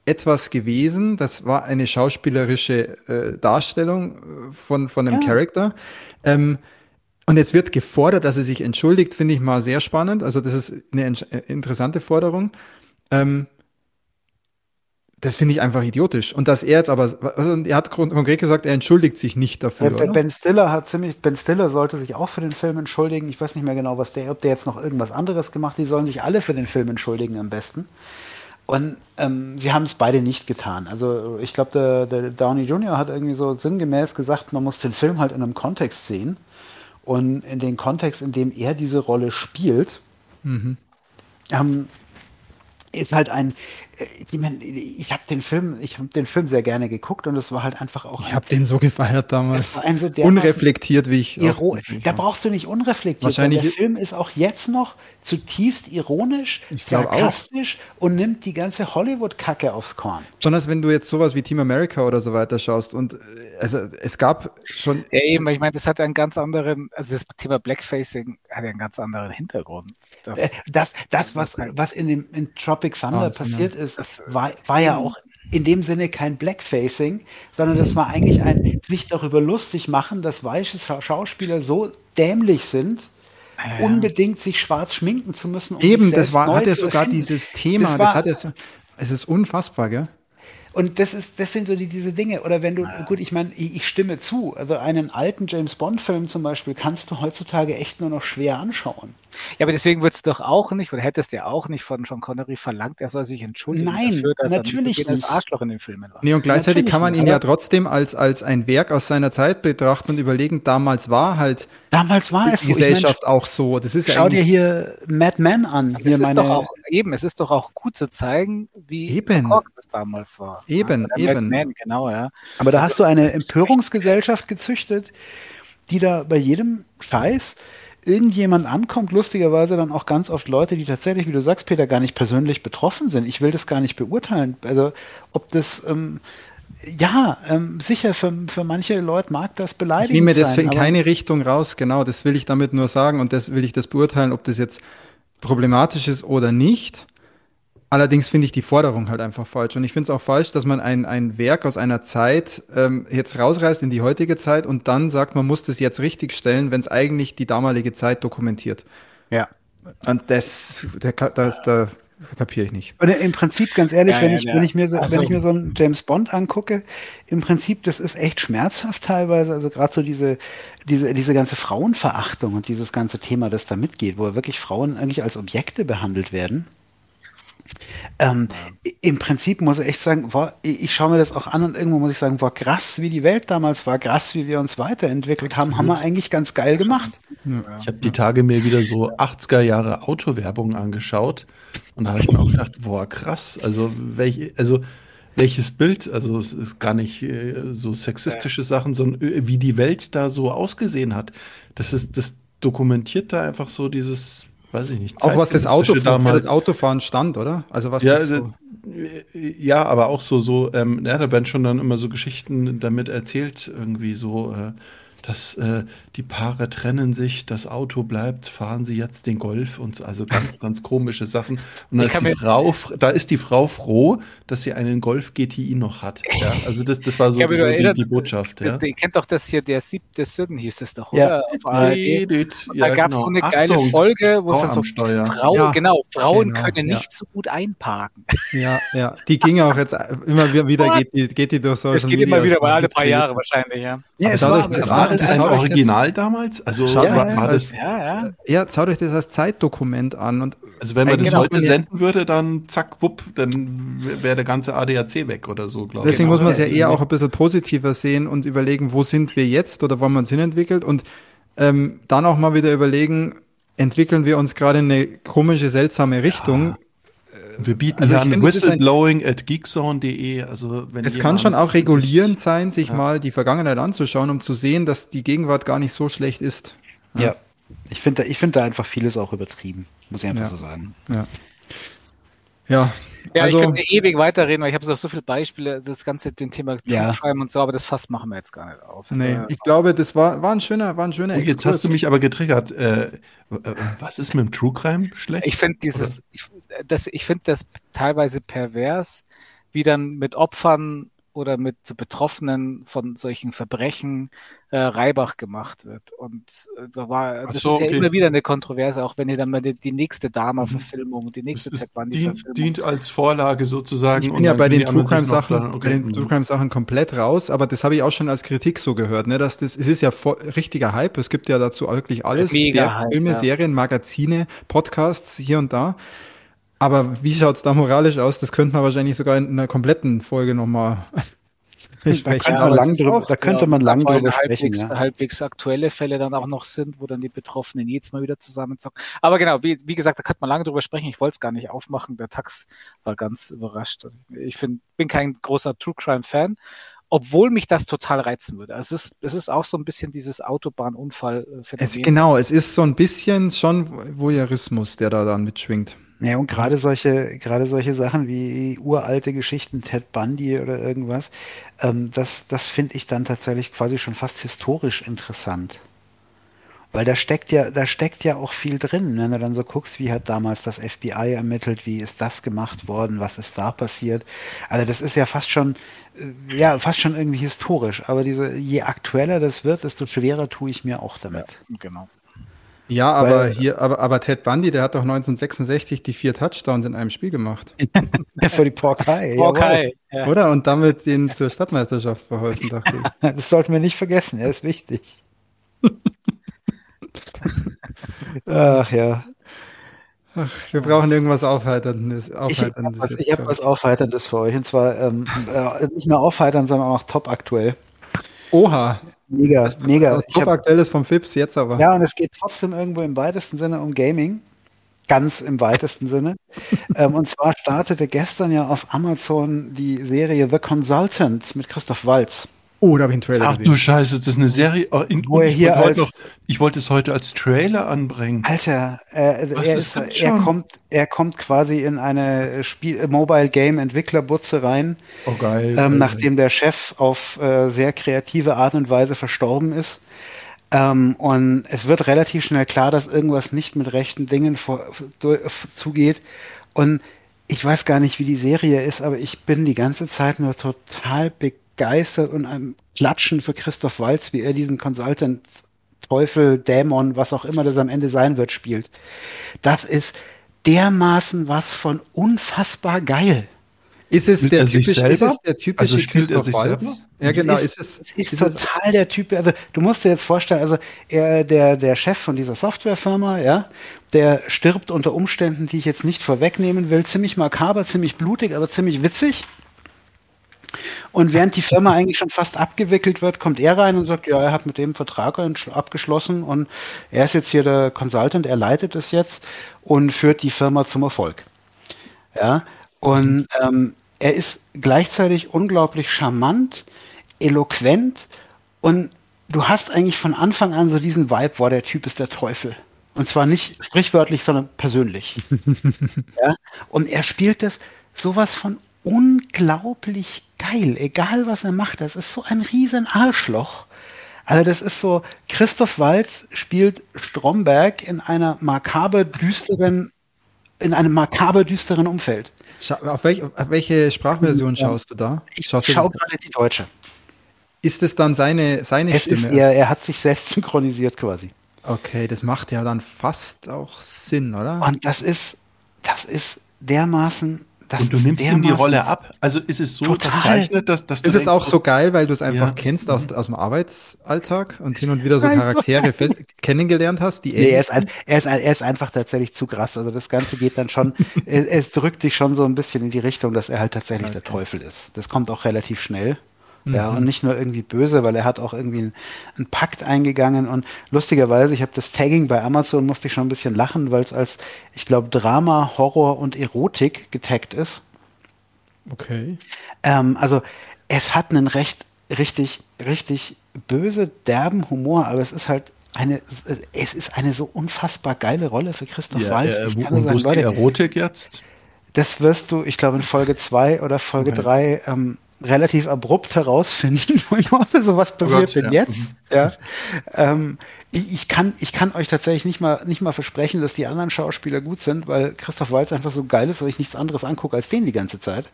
etwas gewesen. Das war eine schauspielerische äh, Darstellung äh, von, von einem ja. Charakter. Ähm, und jetzt wird gefordert, dass er sich entschuldigt, finde ich mal sehr spannend. Also das ist eine äh, interessante Forderung. Ähm, das finde ich einfach idiotisch. Und dass er jetzt aber, also er hat konkret gesagt, er entschuldigt sich nicht dafür. Ja, ben Stiller hat ziemlich, Ben Stiller sollte sich auch für den Film entschuldigen. Ich weiß nicht mehr genau, was der, ob der jetzt noch irgendwas anderes gemacht. hat. Die sollen sich alle für den Film entschuldigen am besten. Und ähm, sie haben es beide nicht getan. Also ich glaube, der, der Downey Jr. hat irgendwie so sinngemäß gesagt, man muss den Film halt in einem Kontext sehen. Und in den Kontext, in dem er diese Rolle spielt, mhm. ähm, ist halt ein, ich, mein, ich habe den Film, ich habe den Film sehr gerne geguckt und es war halt einfach auch. Ich habe den so gefeiert damals. So unreflektiert, wie ich. Auch, da brauchst du nicht unreflektiert. Wahrscheinlich. Der Film ist auch jetzt noch zutiefst ironisch, sarkastisch auch. und nimmt die ganze Hollywood-Kacke aufs Korn. Schon als wenn du jetzt sowas wie Team America oder so weiter schaust und äh, also es gab schon. Ja, eben, ich meine, das hat einen ganz anderen, also das Thema Blackfacing hat ja einen ganz anderen Hintergrund. Das, äh, das, das was, was in, dem, in Tropic Thunder passiert ist, das, war, war ja auch in dem Sinne kein Blackfacing, sondern das war eigentlich ein sich darüber lustig machen, dass weiße Schauspieler so dämlich sind, ja, unbedingt sich schwarz schminken zu müssen. Um Eben, das war, hat er sogar erfinden. dieses Thema, das, war, das hat es, es ist unfassbar, gell? Und das ist, das sind so die, diese Dinge. Oder wenn du, ja. gut, ich meine, ich, ich, stimme zu. Also einen alten James Bond-Film zum Beispiel kannst du heutzutage echt nur noch schwer anschauen. Ja, aber deswegen würdest du doch auch nicht, oder hättest du ja auch nicht von Sean Connery verlangt, er soll sich entschuldigen Nein, dafür, dass natürlich er nicht als Arschloch in den Filmen war. Nee, und gleichzeitig natürlich kann man ihn ja trotzdem als, als ein Werk aus seiner Zeit betrachten und überlegen, damals war halt damals war es die Gesellschaft ich mein, auch so. Das ist schau ja dir hier Mad Men an. Hier es ist doch auch, eben, es ist doch auch gut zu zeigen, wie eben. das damals war. Eben, ja, eben. Man, genau, ja. Aber da also, hast du eine Empörungsgesellschaft gezüchtet, die da bei jedem Scheiß irgendjemand ankommt, lustigerweise dann auch ganz oft Leute, die tatsächlich, wie du sagst, Peter, gar nicht persönlich betroffen sind. Ich will das gar nicht beurteilen. Also ob das ähm, ja, ähm, sicher, für, für manche Leute mag das beleidigend sein. Ich nehme das in keine Richtung raus, genau, das will ich damit nur sagen und das will ich das beurteilen, ob das jetzt problematisch ist oder nicht. Allerdings finde ich die Forderung halt einfach falsch. Und ich finde es auch falsch, dass man ein, ein Werk aus einer Zeit ähm, jetzt rausreißt in die heutige Zeit und dann sagt, man muss das jetzt richtig stellen, wenn es eigentlich die damalige Zeit dokumentiert. Ja. Und das, der, das, da kapiere ich nicht. Und im Prinzip, ganz ehrlich, ja, wenn, ja, ich, ja. wenn, ich mir so, wenn ich mir so einen James Bond angucke, im Prinzip, das ist echt schmerzhaft teilweise. Also gerade so diese, diese, diese ganze Frauenverachtung und dieses ganze Thema, das da mitgeht, wo wirklich Frauen eigentlich als Objekte behandelt werden. Ähm, ja. Im Prinzip muss ich echt sagen, boah, ich schaue mir das auch an und irgendwo muss ich sagen, boah, krass, wie die Welt damals war, krass, wie wir uns weiterentwickelt haben, haben wir eigentlich ganz geil gemacht. Ja. Ich habe die Tage mir wieder so 80er Jahre Autowerbung angeschaut und da habe ich mir auch gedacht, boah, krass, also welche, also welches Bild, also es ist gar nicht äh, so sexistische Sachen, sondern äh, wie die Welt da so ausgesehen hat. Das ist, das dokumentiert da einfach so dieses weiß ich nicht. Auch was das, Auto, damals. das Autofahren stand, oder? Also was ja, so ja, aber auch so, so, ähm, ja, da werden schon dann immer so Geschichten damit erzählt, irgendwie so, äh, dass äh, die Paare trennen sich, das Auto bleibt, fahren sie jetzt den Golf und also ganz, ganz komische Sachen. Und da ist, die Frau, da ist die Frau froh, dass sie einen Golf GTI noch hat. Ja, also das, das war so, so die, die, Botschaft. Ja. Ihr kennt doch das hier, der siebte Sinn hieß es doch, oder? Ja. Da gab es genau. so eine geile Achtung, Folge, wo es dann so Frau, ja. genau, Frauen genau, können nicht so gut einparken. Ja, ja. Die ging auch jetzt immer wieder, geht die, geht die durch solche Das geht immer wieder, mal alle paar Jahre wahrscheinlich, ja. Ja, es war, das war, das ein Original das, damals? Also schaut war, war das, ja, ja. ja, schaut euch das als Zeitdokument an. Und also wenn man das heute senden würde, dann zack, wupp, dann wäre der ganze ADAC weg oder so, glaube ich. Deswegen genau. muss man es ja eher auch ein bisschen positiver sehen und überlegen, wo sind wir jetzt oder wo man uns hinentwickelt und ähm, dann auch mal wieder überlegen, entwickeln wir uns gerade in eine komische, seltsame Richtung. Ja. Wir bieten also an whistleblowing at geekzone.de. Also wenn es kann schon auch regulierend sein, sich ja. mal die Vergangenheit anzuschauen, um zu sehen, dass die Gegenwart gar nicht so schlecht ist. Ja, ja. ich finde ich finde da einfach vieles auch übertrieben, muss ich einfach ja. so sagen. Ja. Ja, ja, also, ich könnte ewig weiterreden, weil ich habe so, so viele Beispiele, das ganze den Thema ja. und so, aber das Fass machen wir jetzt gar nicht auf. Nee, also, ich glaube, das war, war ein schöner, war ein schöner oh, Jetzt hast du mich aber getriggert. Äh, äh, was ist mit dem True Crime schlecht? Ich finde dieses, ich, das, ich finde das teilweise pervers, wie dann mit Opfern oder mit Betroffenen von solchen Verbrechen äh, Reibach gemacht wird. Und äh, da war, das so, ist ja okay. immer wieder eine Kontroverse, auch wenn ihr dann mal die, die nächste Dama-Verfilmung, die nächste Ted. Dient, dient als Vorlage sozusagen. Ich bin ja bei den True Crime-Sachen okay. bei den True Crime-Sachen komplett raus, aber das habe ich auch schon als Kritik so gehört, ne, dass das, es ist ja vor, richtiger Hype, es gibt ja dazu wirklich alles, Mega Hype, Filme, ja. Serien, Magazine, Podcasts hier und da. Aber wie schaut's da moralisch aus? Das könnte man wahrscheinlich sogar in einer kompletten Folge nochmal da könnte man lang drüber, da könnte ja, man lang drüber sprechen. Halbwegs, ja. halbwegs aktuelle Fälle dann auch noch sind, wo dann die Betroffenen jetzt mal wieder zusammenzocken. Aber genau, wie, wie gesagt, da könnte man lange drüber sprechen. Ich wollte es gar nicht aufmachen. Der Tax war ganz überrascht. Also ich find, bin kein großer True Crime Fan, obwohl mich das total reizen würde. Also es ist, es ist auch so ein bisschen dieses Autobahnunfall-Phänomen. Genau, es ist so ein bisschen schon Voyeurismus, der da dann mitschwingt. Ja, und gerade solche, gerade solche Sachen wie uralte Geschichten, Ted Bundy oder irgendwas, ähm, das, das finde ich dann tatsächlich quasi schon fast historisch interessant. Weil da steckt ja, da steckt ja auch viel drin, wenn du dann so guckst, wie hat damals das FBI ermittelt, wie ist das gemacht worden, was ist da passiert. Also das ist ja fast schon, äh, ja, fast schon irgendwie historisch. Aber diese, je aktueller das wird, desto schwerer tue ich mir auch damit. Ja, genau. Ja, aber Weil, hier, aber, aber Ted Bundy, der hat doch 1966 die vier Touchdowns in einem Spiel gemacht. Für die Porkei. Porkei. Ja. Oder? Und damit den zur Stadtmeisterschaft verholfen, dachte ich. Das sollten wir nicht vergessen, er ist wichtig. Ach ja. Ach, wir brauchen irgendwas Aufheiterndes. Aufheiterndes ich habe was, hab was Aufheiterndes für euch. Und zwar ähm, äh, nicht nur aufheitern, sondern auch top aktuell. Oha. Mega, das, mega. Das top aktuell ist vom Fips jetzt aber. Ja, und es geht trotzdem irgendwo im weitesten Sinne um Gaming. Ganz im weitesten Sinne. ähm, und zwar startete gestern ja auf Amazon die Serie The Consultant mit Christoph Walz. Oh, da habe ich einen Trailer Ach gesehen. Ach du Scheiße, das ist eine Serie. Oh, in, Wo er hier wollte noch, ich wollte es heute als Trailer anbringen. Alter, äh, er, ist, er, kommt, er kommt quasi in eine Spiel Mobile Game Entwicklerbutze rein. Oh geil. Ähm, nachdem der Chef auf äh, sehr kreative Art und Weise verstorben ist. Ähm, und es wird relativ schnell klar, dass irgendwas nicht mit rechten Dingen vor, zugeht. Und ich weiß gar nicht, wie die Serie ist, aber ich bin die ganze Zeit nur total begeistert begeistert und einem Klatschen für Christoph Walz, wie er diesen Consultant, Teufel, Dämon, was auch immer das am Ende sein wird, spielt. Das ist dermaßen was von unfassbar geil. Ist es, der typisch, ist es der typische also Christoph Waltz? Ja, genau. Ist, ist es, ist, ist total der Typ. Also du musst dir jetzt vorstellen, also er, der der Chef von dieser Softwarefirma, ja, der stirbt unter Umständen, die ich jetzt nicht vorwegnehmen will, ziemlich makaber, ziemlich blutig, aber ziemlich witzig. Und während die Firma eigentlich schon fast abgewickelt wird, kommt er rein und sagt, ja, er hat mit dem Vertrag abgeschlossen und er ist jetzt hier der Consultant, er leitet es jetzt und führt die Firma zum Erfolg. Ja, und ähm, er ist gleichzeitig unglaublich charmant, eloquent und du hast eigentlich von Anfang an so diesen Vibe, wo der Typ ist der Teufel. Und zwar nicht sprichwörtlich, sondern persönlich. ja? Und er spielt das sowas von unglaublich geil, egal was er macht. Das ist so ein riesen Arschloch. Also das ist so, Christoph Walz spielt Stromberg in einer makaber düsteren, in einem makaber düsteren Umfeld. Auf, welch, auf welche Sprachversion ja. schaust du da? Ich schaue gerade die deutsche. Ist es dann seine, seine es Stimme? Ist er, er hat sich selbst synchronisiert quasi. Okay, das macht ja dann fast auch Sinn, oder? Und das ist, das ist dermaßen das und du nimmst ihm die Rolle ab. Also ist es so total. verzeichnet, dass, dass du. Ist es auch so geil, weil du es einfach ja. kennst aus, aus dem Arbeitsalltag und hin und wieder so Charaktere kennengelernt hast, die nee, er ist, ein, er, ist ein, er ist einfach tatsächlich zu krass. Also das Ganze geht dann schon, es, es, drückt dich schon so ein bisschen in die Richtung, dass er halt tatsächlich okay. der Teufel ist. Das kommt auch relativ schnell. Ja, mhm. und nicht nur irgendwie böse, weil er hat auch irgendwie einen, einen Pakt eingegangen und lustigerweise, ich habe das Tagging bei Amazon, musste ich schon ein bisschen lachen, weil es als, ich glaube, Drama, Horror und Erotik getaggt ist. Okay. Ähm, also es hat einen recht, richtig, richtig böse, derben Humor, aber es ist halt eine, es ist eine so unfassbar geile Rolle für Christoph ja, Waltz. Äh, wo, wo ist die Erotik jetzt? Das wirst du, ich glaube, in Folge 2 oder Folge 3 okay. ähm, relativ abrupt herausfinden, wo ich hoffe, so was passiert oh Gott, denn ja. jetzt? Ja. Ähm, ich, kann, ich kann euch tatsächlich nicht mal, nicht mal versprechen, dass die anderen Schauspieler gut sind, weil Christoph Waltz einfach so geil ist, dass ich nichts anderes angucke als den die ganze Zeit.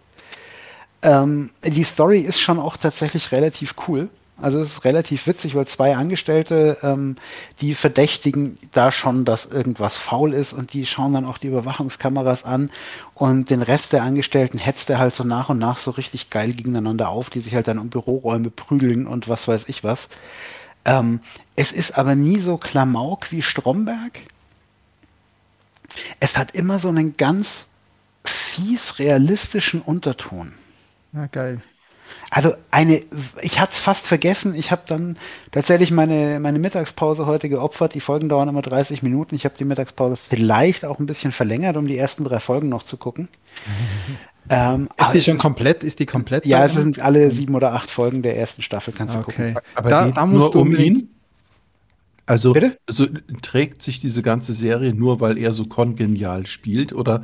Ähm, die Story ist schon auch tatsächlich relativ cool. Also es ist relativ witzig, weil zwei Angestellte, ähm, die verdächtigen da schon, dass irgendwas faul ist und die schauen dann auch die Überwachungskameras an und den Rest der Angestellten hetzt er halt so nach und nach so richtig geil gegeneinander auf, die sich halt dann um Büroräume prügeln und was weiß ich was. Ähm, es ist aber nie so Klamauk wie Stromberg. Es hat immer so einen ganz fies realistischen Unterton. Ja, geil. Also eine, ich hatte es fast vergessen. Ich habe dann tatsächlich meine, meine Mittagspause heute geopfert. Die Folgen dauern immer 30 Minuten. Ich habe die Mittagspause vielleicht auch ein bisschen verlängert, um die ersten drei Folgen noch zu gucken. Ähm, ist die schon komplett? Ist die komplett? Ja, es sind alle sieben oder acht Folgen der ersten Staffel, kannst du okay. gucken. Aber da, da musst du um ihn. Also, also trägt sich diese ganze Serie nur, weil er so kongenial spielt oder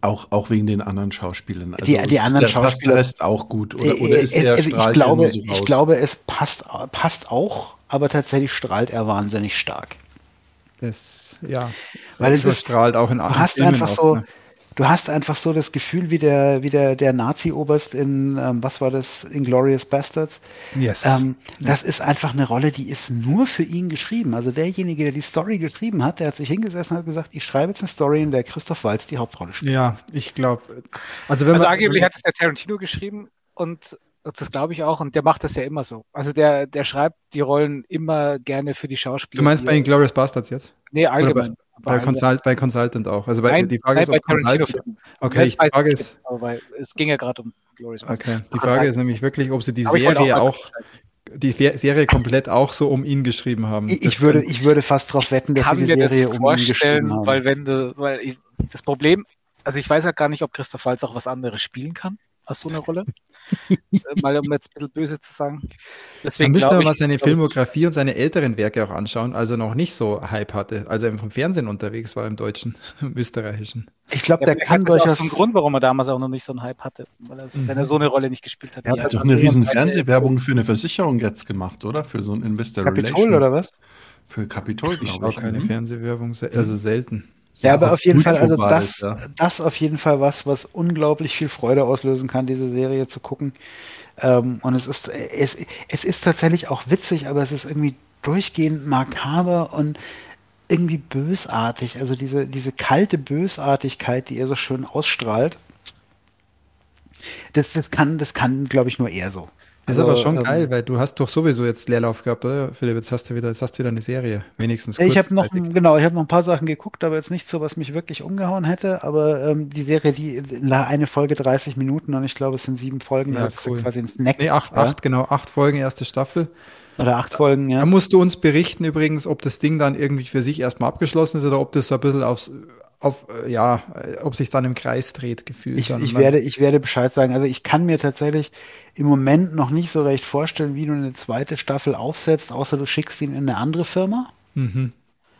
auch, auch wegen den anderen Schauspielern. Also die, die anderen Schauspieler. Rest auch gut oder, äh, oder ist äh, er also strahlt ich glaube, so raus? Ich glaube, es passt, passt auch, aber tatsächlich strahlt er wahnsinnig stark. Das, ja. Weil es ist, strahlt auch in anderen Du hast Filmen einfach so, ne? Du hast einfach so das Gefühl, wie der, wie der, der Nazi-Oberst in, ähm, was war das, Inglorious Bastards. Yes. Ähm, ja. Das ist einfach eine Rolle, die ist nur für ihn geschrieben. Also derjenige, der die Story geschrieben hat, der hat sich hingesessen und hat gesagt, ich schreibe jetzt eine Story, in der Christoph Waltz die Hauptrolle spielt. Ja, ich glaube. Also, also angeblich hat es der Tarantino geschrieben und das glaube ich auch. Und der macht das ja immer so. Also der, der schreibt die Rollen immer gerne für die Schauspieler. Du meinst bei Inglourious Bastards jetzt? Nee, allgemein. Bei, Consult, bei Consultant auch. Also bei, nein, die Frage nein, ist, ob Consultant. Okay, die Frage ist. Genau, es ging ja gerade um Glorious Okay, die Frage ist nämlich wirklich, ob sie die Serie auch, auch die Serie komplett auch so um ihn geschrieben haben. Ich, ich würde, ich würde fast darauf wetten, dass sie die Serie um ihn geschrieben haben. Weil wenn du, weil ich, das Problem, also ich weiß ja gar nicht, ob Christoph Waltz auch was anderes spielen kann aus so einer Rolle. Äh, mal um jetzt ein bisschen böse zu sagen. Deswegen Man müsste aber mal seine Filmografie und seine älteren Werke auch anschauen, als er noch nicht so Hype hatte, als er vom Fernsehen unterwegs war im Deutschen, im Österreichischen. Ich glaube, der kann durchaus... Das ist auch so ein Grund, warum er damals auch noch nicht so einen Hype hatte, weil er, mhm. wenn er so eine Rolle nicht gespielt hat. Er hat doch eine riesen Fernsehwerbung für eine Versicherung jetzt gemacht, oder? Für so ein Investor Capitol Relation. oder was? Für Capitol, glaube ich. Auch keine mhm. Fernsehwerbung, also selten. Ja, aber auf jeden Fall, also das, ja. das auf jeden Fall was, was unglaublich viel Freude auslösen kann, diese Serie zu gucken. Ähm, und es ist, es, es ist tatsächlich auch witzig, aber es ist irgendwie durchgehend makaber und irgendwie bösartig. Also diese, diese kalte Bösartigkeit, die er so schön ausstrahlt. Das, das kann, das kann, glaube ich, nur er so. Das ist aber also, schon ähm, geil, weil du hast doch sowieso jetzt Leerlauf gehabt, oder? Philipp, jetzt hast du wieder, jetzt hast du wieder eine Serie, wenigstens. Ich habe noch, genau, ich habe noch ein paar Sachen geguckt, aber jetzt nicht so, was mich wirklich umgehauen hätte. Aber ähm, die Serie, die eine Folge 30 Minuten und ich glaube, es sind sieben Folgen. Ja, cool. quasi ins Neck. Nee, acht, ja? acht, genau, acht Folgen, erste Staffel. Oder acht Folgen, ja. Da musst du uns berichten übrigens, ob das Ding dann irgendwie für sich erstmal abgeschlossen ist oder ob das so ein bisschen aufs auf, äh, ja, ob sich dann im Kreis dreht, gefühlt. Ich, ich werde, ich werde Bescheid sagen. Also ich kann mir tatsächlich im Moment noch nicht so recht vorstellen, wie du eine zweite Staffel aufsetzt, außer du schickst ihn in eine andere Firma. Mhm.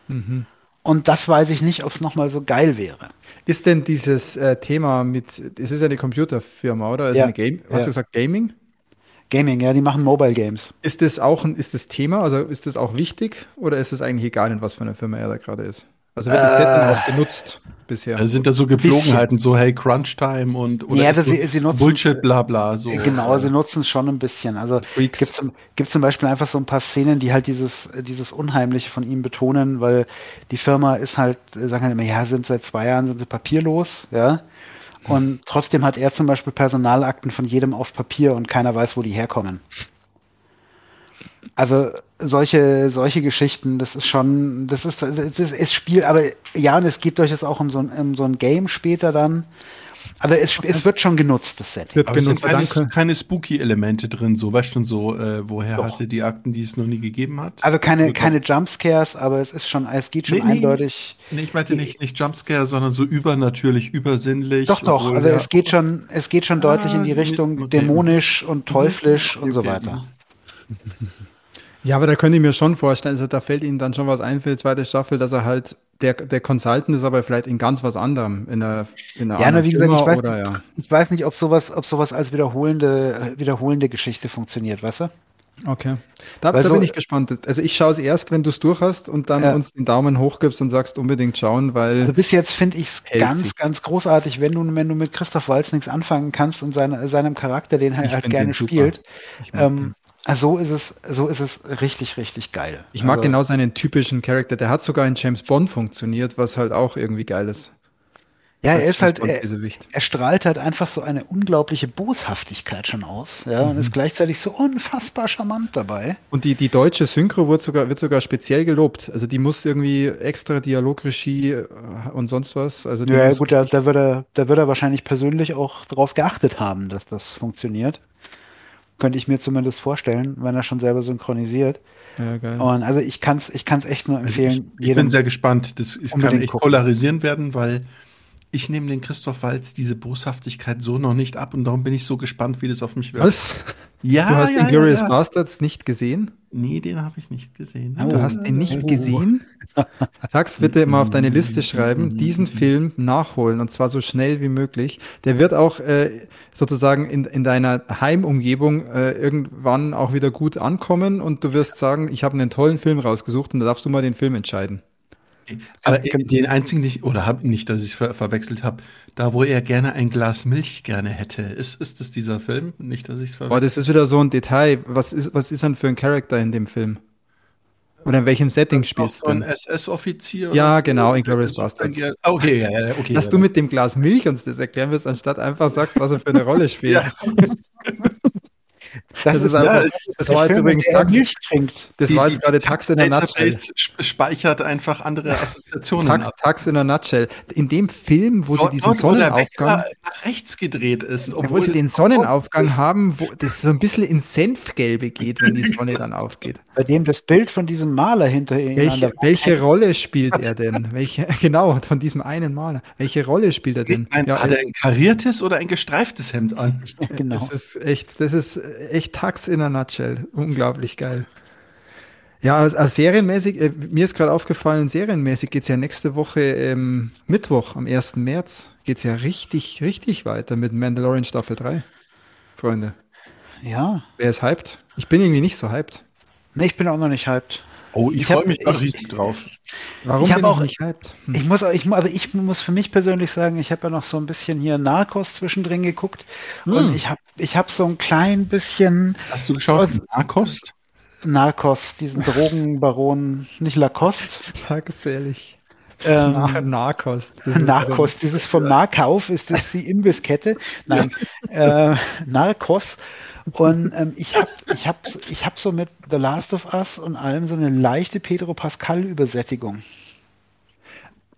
Mhm. Und das weiß ich nicht, ob es nochmal so geil wäre. Ist denn dieses äh, Thema mit, es ist ja eine Computerfirma, oder? Also ja. eine Game, hast ja. du gesagt Gaming? Gaming, ja, die machen Mobile Games. Ist das auch ein, ist das Thema, also ist das auch wichtig oder ist es eigentlich egal, in was für einer Firma er da gerade ist? Also wird das äh, Setting auch genutzt bisher? Also sind da so Gepflogenheiten, so hey, Crunch Time und oder ja, also sie, sie nutzen, Bullshit, bla bla. So. Genau, sie nutzen es schon ein bisschen. Also gibt es gibt zum Beispiel einfach so ein paar Szenen, die halt dieses, dieses Unheimliche von ihm betonen, weil die Firma ist halt, sagen halt immer, ja, sind seit zwei Jahren sind sie papierlos, ja. Und trotzdem hat er zum Beispiel Personalakten von jedem auf Papier und keiner weiß, wo die herkommen. Also solche, solche Geschichten, das ist schon, das ist, das ist, ist Spiel, aber ja, und es geht durchaus auch um so ein, um so ein Game später dann. Aber es, es wird schon genutzt, das Set. Es wird aber genutzt, es sind keine, Spooky-Elemente drin, so weißt du so, äh, woher Doch. hatte die Akten, die es noch nie gegeben hat? Also keine, keine Jumpscares, aber es ist schon, es geht schon nee, eindeutig. Nee, ich meinte nicht, nicht Jumpscare, sondern so übernatürlich, übersinnlich. Doch, doch, obwohl, also ja. es geht schon, es geht schon ah, deutlich in die Richtung okay. dämonisch und teuflisch okay. und so weiter. Ja, aber da könnte ich mir schon vorstellen, also da fällt Ihnen dann schon was ein für die zweite Staffel, dass er halt, der, der Consultant ist aber vielleicht in ganz was anderem, in einer, in einer ja, na, wie gesagt, ich weiß, oder, ja. ich weiß nicht, ob sowas, ob sowas als wiederholende, wiederholende Geschichte funktioniert, weißt du? Okay. Da, da so, bin ich gespannt. Also ich schaue es erst, wenn du es durch hast und dann ja. uns den Daumen hoch gibst und sagst unbedingt schauen, weil. Also bis jetzt finde ich es ganz, sich. ganz großartig, wenn du, wenn du mit Christoph Walz nichts anfangen kannst und seine, seinem Charakter, den er halt gerne spielt. Ähm, so ist es, so ist es richtig, richtig geil. Ich mag also, genau seinen typischen Charakter. Der hat sogar in James Bond funktioniert, was halt auch irgendwie geil ist. Ja, er ist halt, er, er, strahlt halt einfach so eine unglaubliche Boshaftigkeit schon aus, ja, mhm. und ist gleichzeitig so unfassbar charmant dabei. Und die, die deutsche Synchro wird sogar, wird sogar speziell gelobt. Also die muss irgendwie extra Dialogregie äh, und sonst was. Also ja, gut, da, da, wird er, da wird er wahrscheinlich persönlich auch darauf geachtet haben, dass das funktioniert. Könnte ich mir zumindest vorstellen, wenn er schon selber synchronisiert. Ja, geil. Und also ich kann es ich kann's echt nur empfehlen. Also ich, ich bin sehr gespannt. Das ich kann echt gucken. polarisieren werden, weil ich nehme den Christoph Walz diese Boshaftigkeit so noch nicht ab und darum bin ich so gespannt, wie das auf mich wirkt. Was? Ja, du hast ja, Inglourious ja, ja. Bastards nicht gesehen? Nee, den habe ich nicht gesehen. Oh, du hast den nicht oh. gesehen? Sag's bitte mal auf deine Liste schreiben, diesen Film nachholen und zwar so schnell wie möglich. Der wird auch äh, sozusagen in, in deiner Heimumgebung äh, irgendwann auch wieder gut ankommen und du wirst sagen, ich habe einen tollen Film rausgesucht und da darfst du mal den Film entscheiden. Aber den einzigen nicht, oder hab nicht, dass ich ver verwechselt habe, da wo er gerne ein Glas Milch gerne hätte. Ist, ist es dieser Film? Nicht, dass ich es verwechselt Oh, das ist wieder so ein Detail. Was ist, was ist denn für ein Charakter in dem Film? Oder in welchem Setting spielst du? Ein SS-Offizier? Ja, so? genau, Inglourious Bastards. Okay, ja, ja, okay. Dass ja, du mit dem Glas Milch uns das erklären wirst, anstatt einfach sagst, was er für eine Rolle spielt. Das, das ist, einfach, ja, das war jetzt übrigens Tax. Das die, war jetzt gerade Tax in der Nutshell. speichert einfach andere Assoziationen. Tax, Tax in der Nutshell. In dem Film, wo dort, sie diesen dort, Sonnenaufgang. nach rechts gedreht ist. Obwohl sie den Sonnenaufgang haben, wo das so ein bisschen ins Senfgelbe geht, wenn die Sonne dann aufgeht. Bei dem das Bild von diesem Maler hinter ihm. Welche, welche Rolle spielt er denn? Welche, genau, von diesem einen Maler. Welche Rolle spielt er denn? Ein, ja, hat er ein kariertes oder ein gestreiftes Hemd an? genau. Das ist echt, das ist echt Tax in a nutshell. Unglaublich geil. Ja, also, also serienmäßig, äh, mir ist gerade aufgefallen, serienmäßig geht es ja nächste Woche ähm, Mittwoch, am 1. März, geht es ja richtig, richtig weiter mit Mandalorian Staffel 3. Freunde. Ja. Wer ist hyped? Ich bin irgendwie nicht so hyped. Nee, ich bin auch noch nicht hyped. Oh, ich, ich freue mich da riesig drauf. Warum ich bin auch, ich nicht hyped? Hm. Ich muss, ich, also ich muss für mich persönlich sagen, ich habe ja noch so ein bisschen hier Narcos zwischendrin geguckt hm. und ich habe ich hab so ein klein bisschen. Hast du geschaut? Narcos? Narcos, diesen Drogenbaron, nicht Lacoste. Sag es ehrlich. Ähm, Narcos. Narcos, so dieses vom Nahkauf, ist das die Imbisskette? Nein, äh, Narcos. Und ähm, ich habe ich hab, ich hab so mit The Last of Us und allem so eine leichte Pedro Pascal-Übersättigung.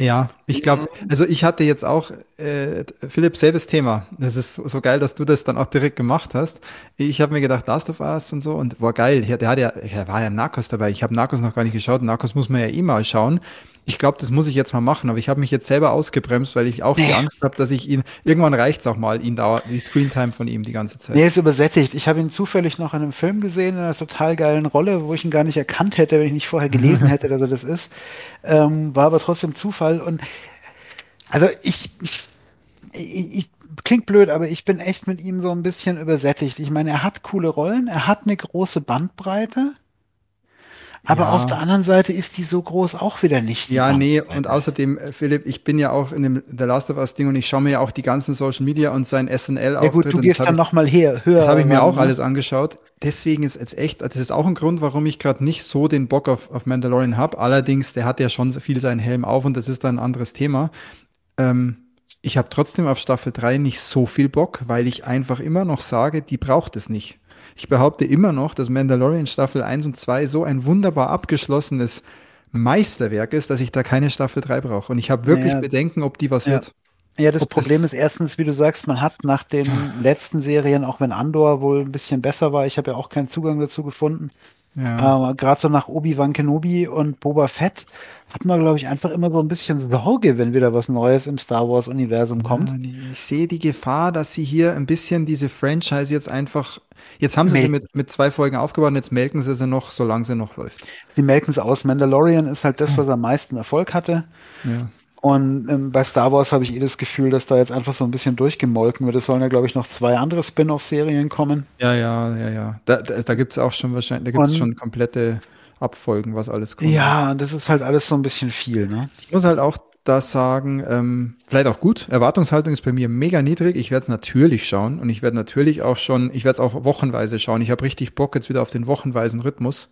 Ja, ich glaube, also ich hatte jetzt auch, äh, Philipp, selbes Thema. Das ist so geil, dass du das dann auch direkt gemacht hast. Ich habe mir gedacht, Last of Us und so und war geil. Der, der hat ja, er war ja Narcos dabei. Ich habe Narcos noch gar nicht geschaut. Narcos muss man ja eh mal schauen. Ich glaube, das muss ich jetzt mal machen, aber ich habe mich jetzt selber ausgebremst, weil ich auch nee. die Angst habe, dass ich ihn, irgendwann reicht es auch mal, ihn dauert, die Screentime von ihm die ganze Zeit. Nee, ist übersättigt. Ich habe ihn zufällig noch in einem Film gesehen, in einer total geilen Rolle, wo ich ihn gar nicht erkannt hätte, wenn ich nicht vorher gelesen hätte, dass er das ist. Ähm, war aber trotzdem Zufall und also ich, ich, ich klingt blöd, aber ich bin echt mit ihm so ein bisschen übersättigt. Ich meine, er hat coole Rollen, er hat eine große Bandbreite. Aber ja. auf der anderen Seite ist die so groß auch wieder nicht. Ja, nee, und außerdem, äh, Philipp, ich bin ja auch in dem The Last of Us Ding und ich schaue mir ja auch die ganzen Social Media und sein SNL auftritt. Ja gut, du gehst dann nochmal her, höher. Das habe ich mir auch ne? alles angeschaut. Deswegen ist jetzt echt, das ist auch ein Grund, warum ich gerade nicht so den Bock auf, auf Mandalorian habe. Allerdings, der hat ja schon viel seinen Helm auf und das ist dann ein anderes Thema. Ähm, ich habe trotzdem auf Staffel 3 nicht so viel Bock, weil ich einfach immer noch sage, die braucht es nicht. Ich behaupte immer noch, dass Mandalorian Staffel 1 und 2 so ein wunderbar abgeschlossenes Meisterwerk ist, dass ich da keine Staffel 3 brauche. Und ich habe wirklich ja. Bedenken, ob die was ja. wird. Ja, das ob Problem ist erstens, wie du sagst, man hat nach den letzten Serien, auch wenn Andor wohl ein bisschen besser war, ich habe ja auch keinen Zugang dazu gefunden, ja. Äh, Gerade so nach Obi-Wan Kenobi und Boba Fett hat man, glaube ich, einfach immer so ein bisschen Sorge, wenn wieder was Neues im Star Wars-Universum kommt. Ich sehe die Gefahr, dass sie hier ein bisschen diese Franchise jetzt einfach Jetzt haben sie Mel sie mit, mit zwei Folgen aufgebaut und jetzt melken sie sie noch, solange sie noch läuft. Sie melken es aus. Mandalorian ist halt das, was am meisten Erfolg hatte. Ja. Und ähm, bei Star Wars habe ich eh das Gefühl, dass da jetzt einfach so ein bisschen durchgemolken wird. Es sollen ja, glaube ich, noch zwei andere Spin-off-Serien kommen. Ja, ja, ja, ja. Da, da, da gibt es auch schon wahrscheinlich, da gibt es schon komplette Abfolgen, was alles kommt. Ja, das ist halt alles so ein bisschen viel, ne? Ich muss halt auch das sagen, ähm, vielleicht auch gut. Erwartungshaltung ist bei mir mega niedrig. Ich werde es natürlich schauen und ich werde natürlich auch schon, ich werde es auch wochenweise schauen. Ich habe richtig Bock jetzt wieder auf den wochenweisen Rhythmus.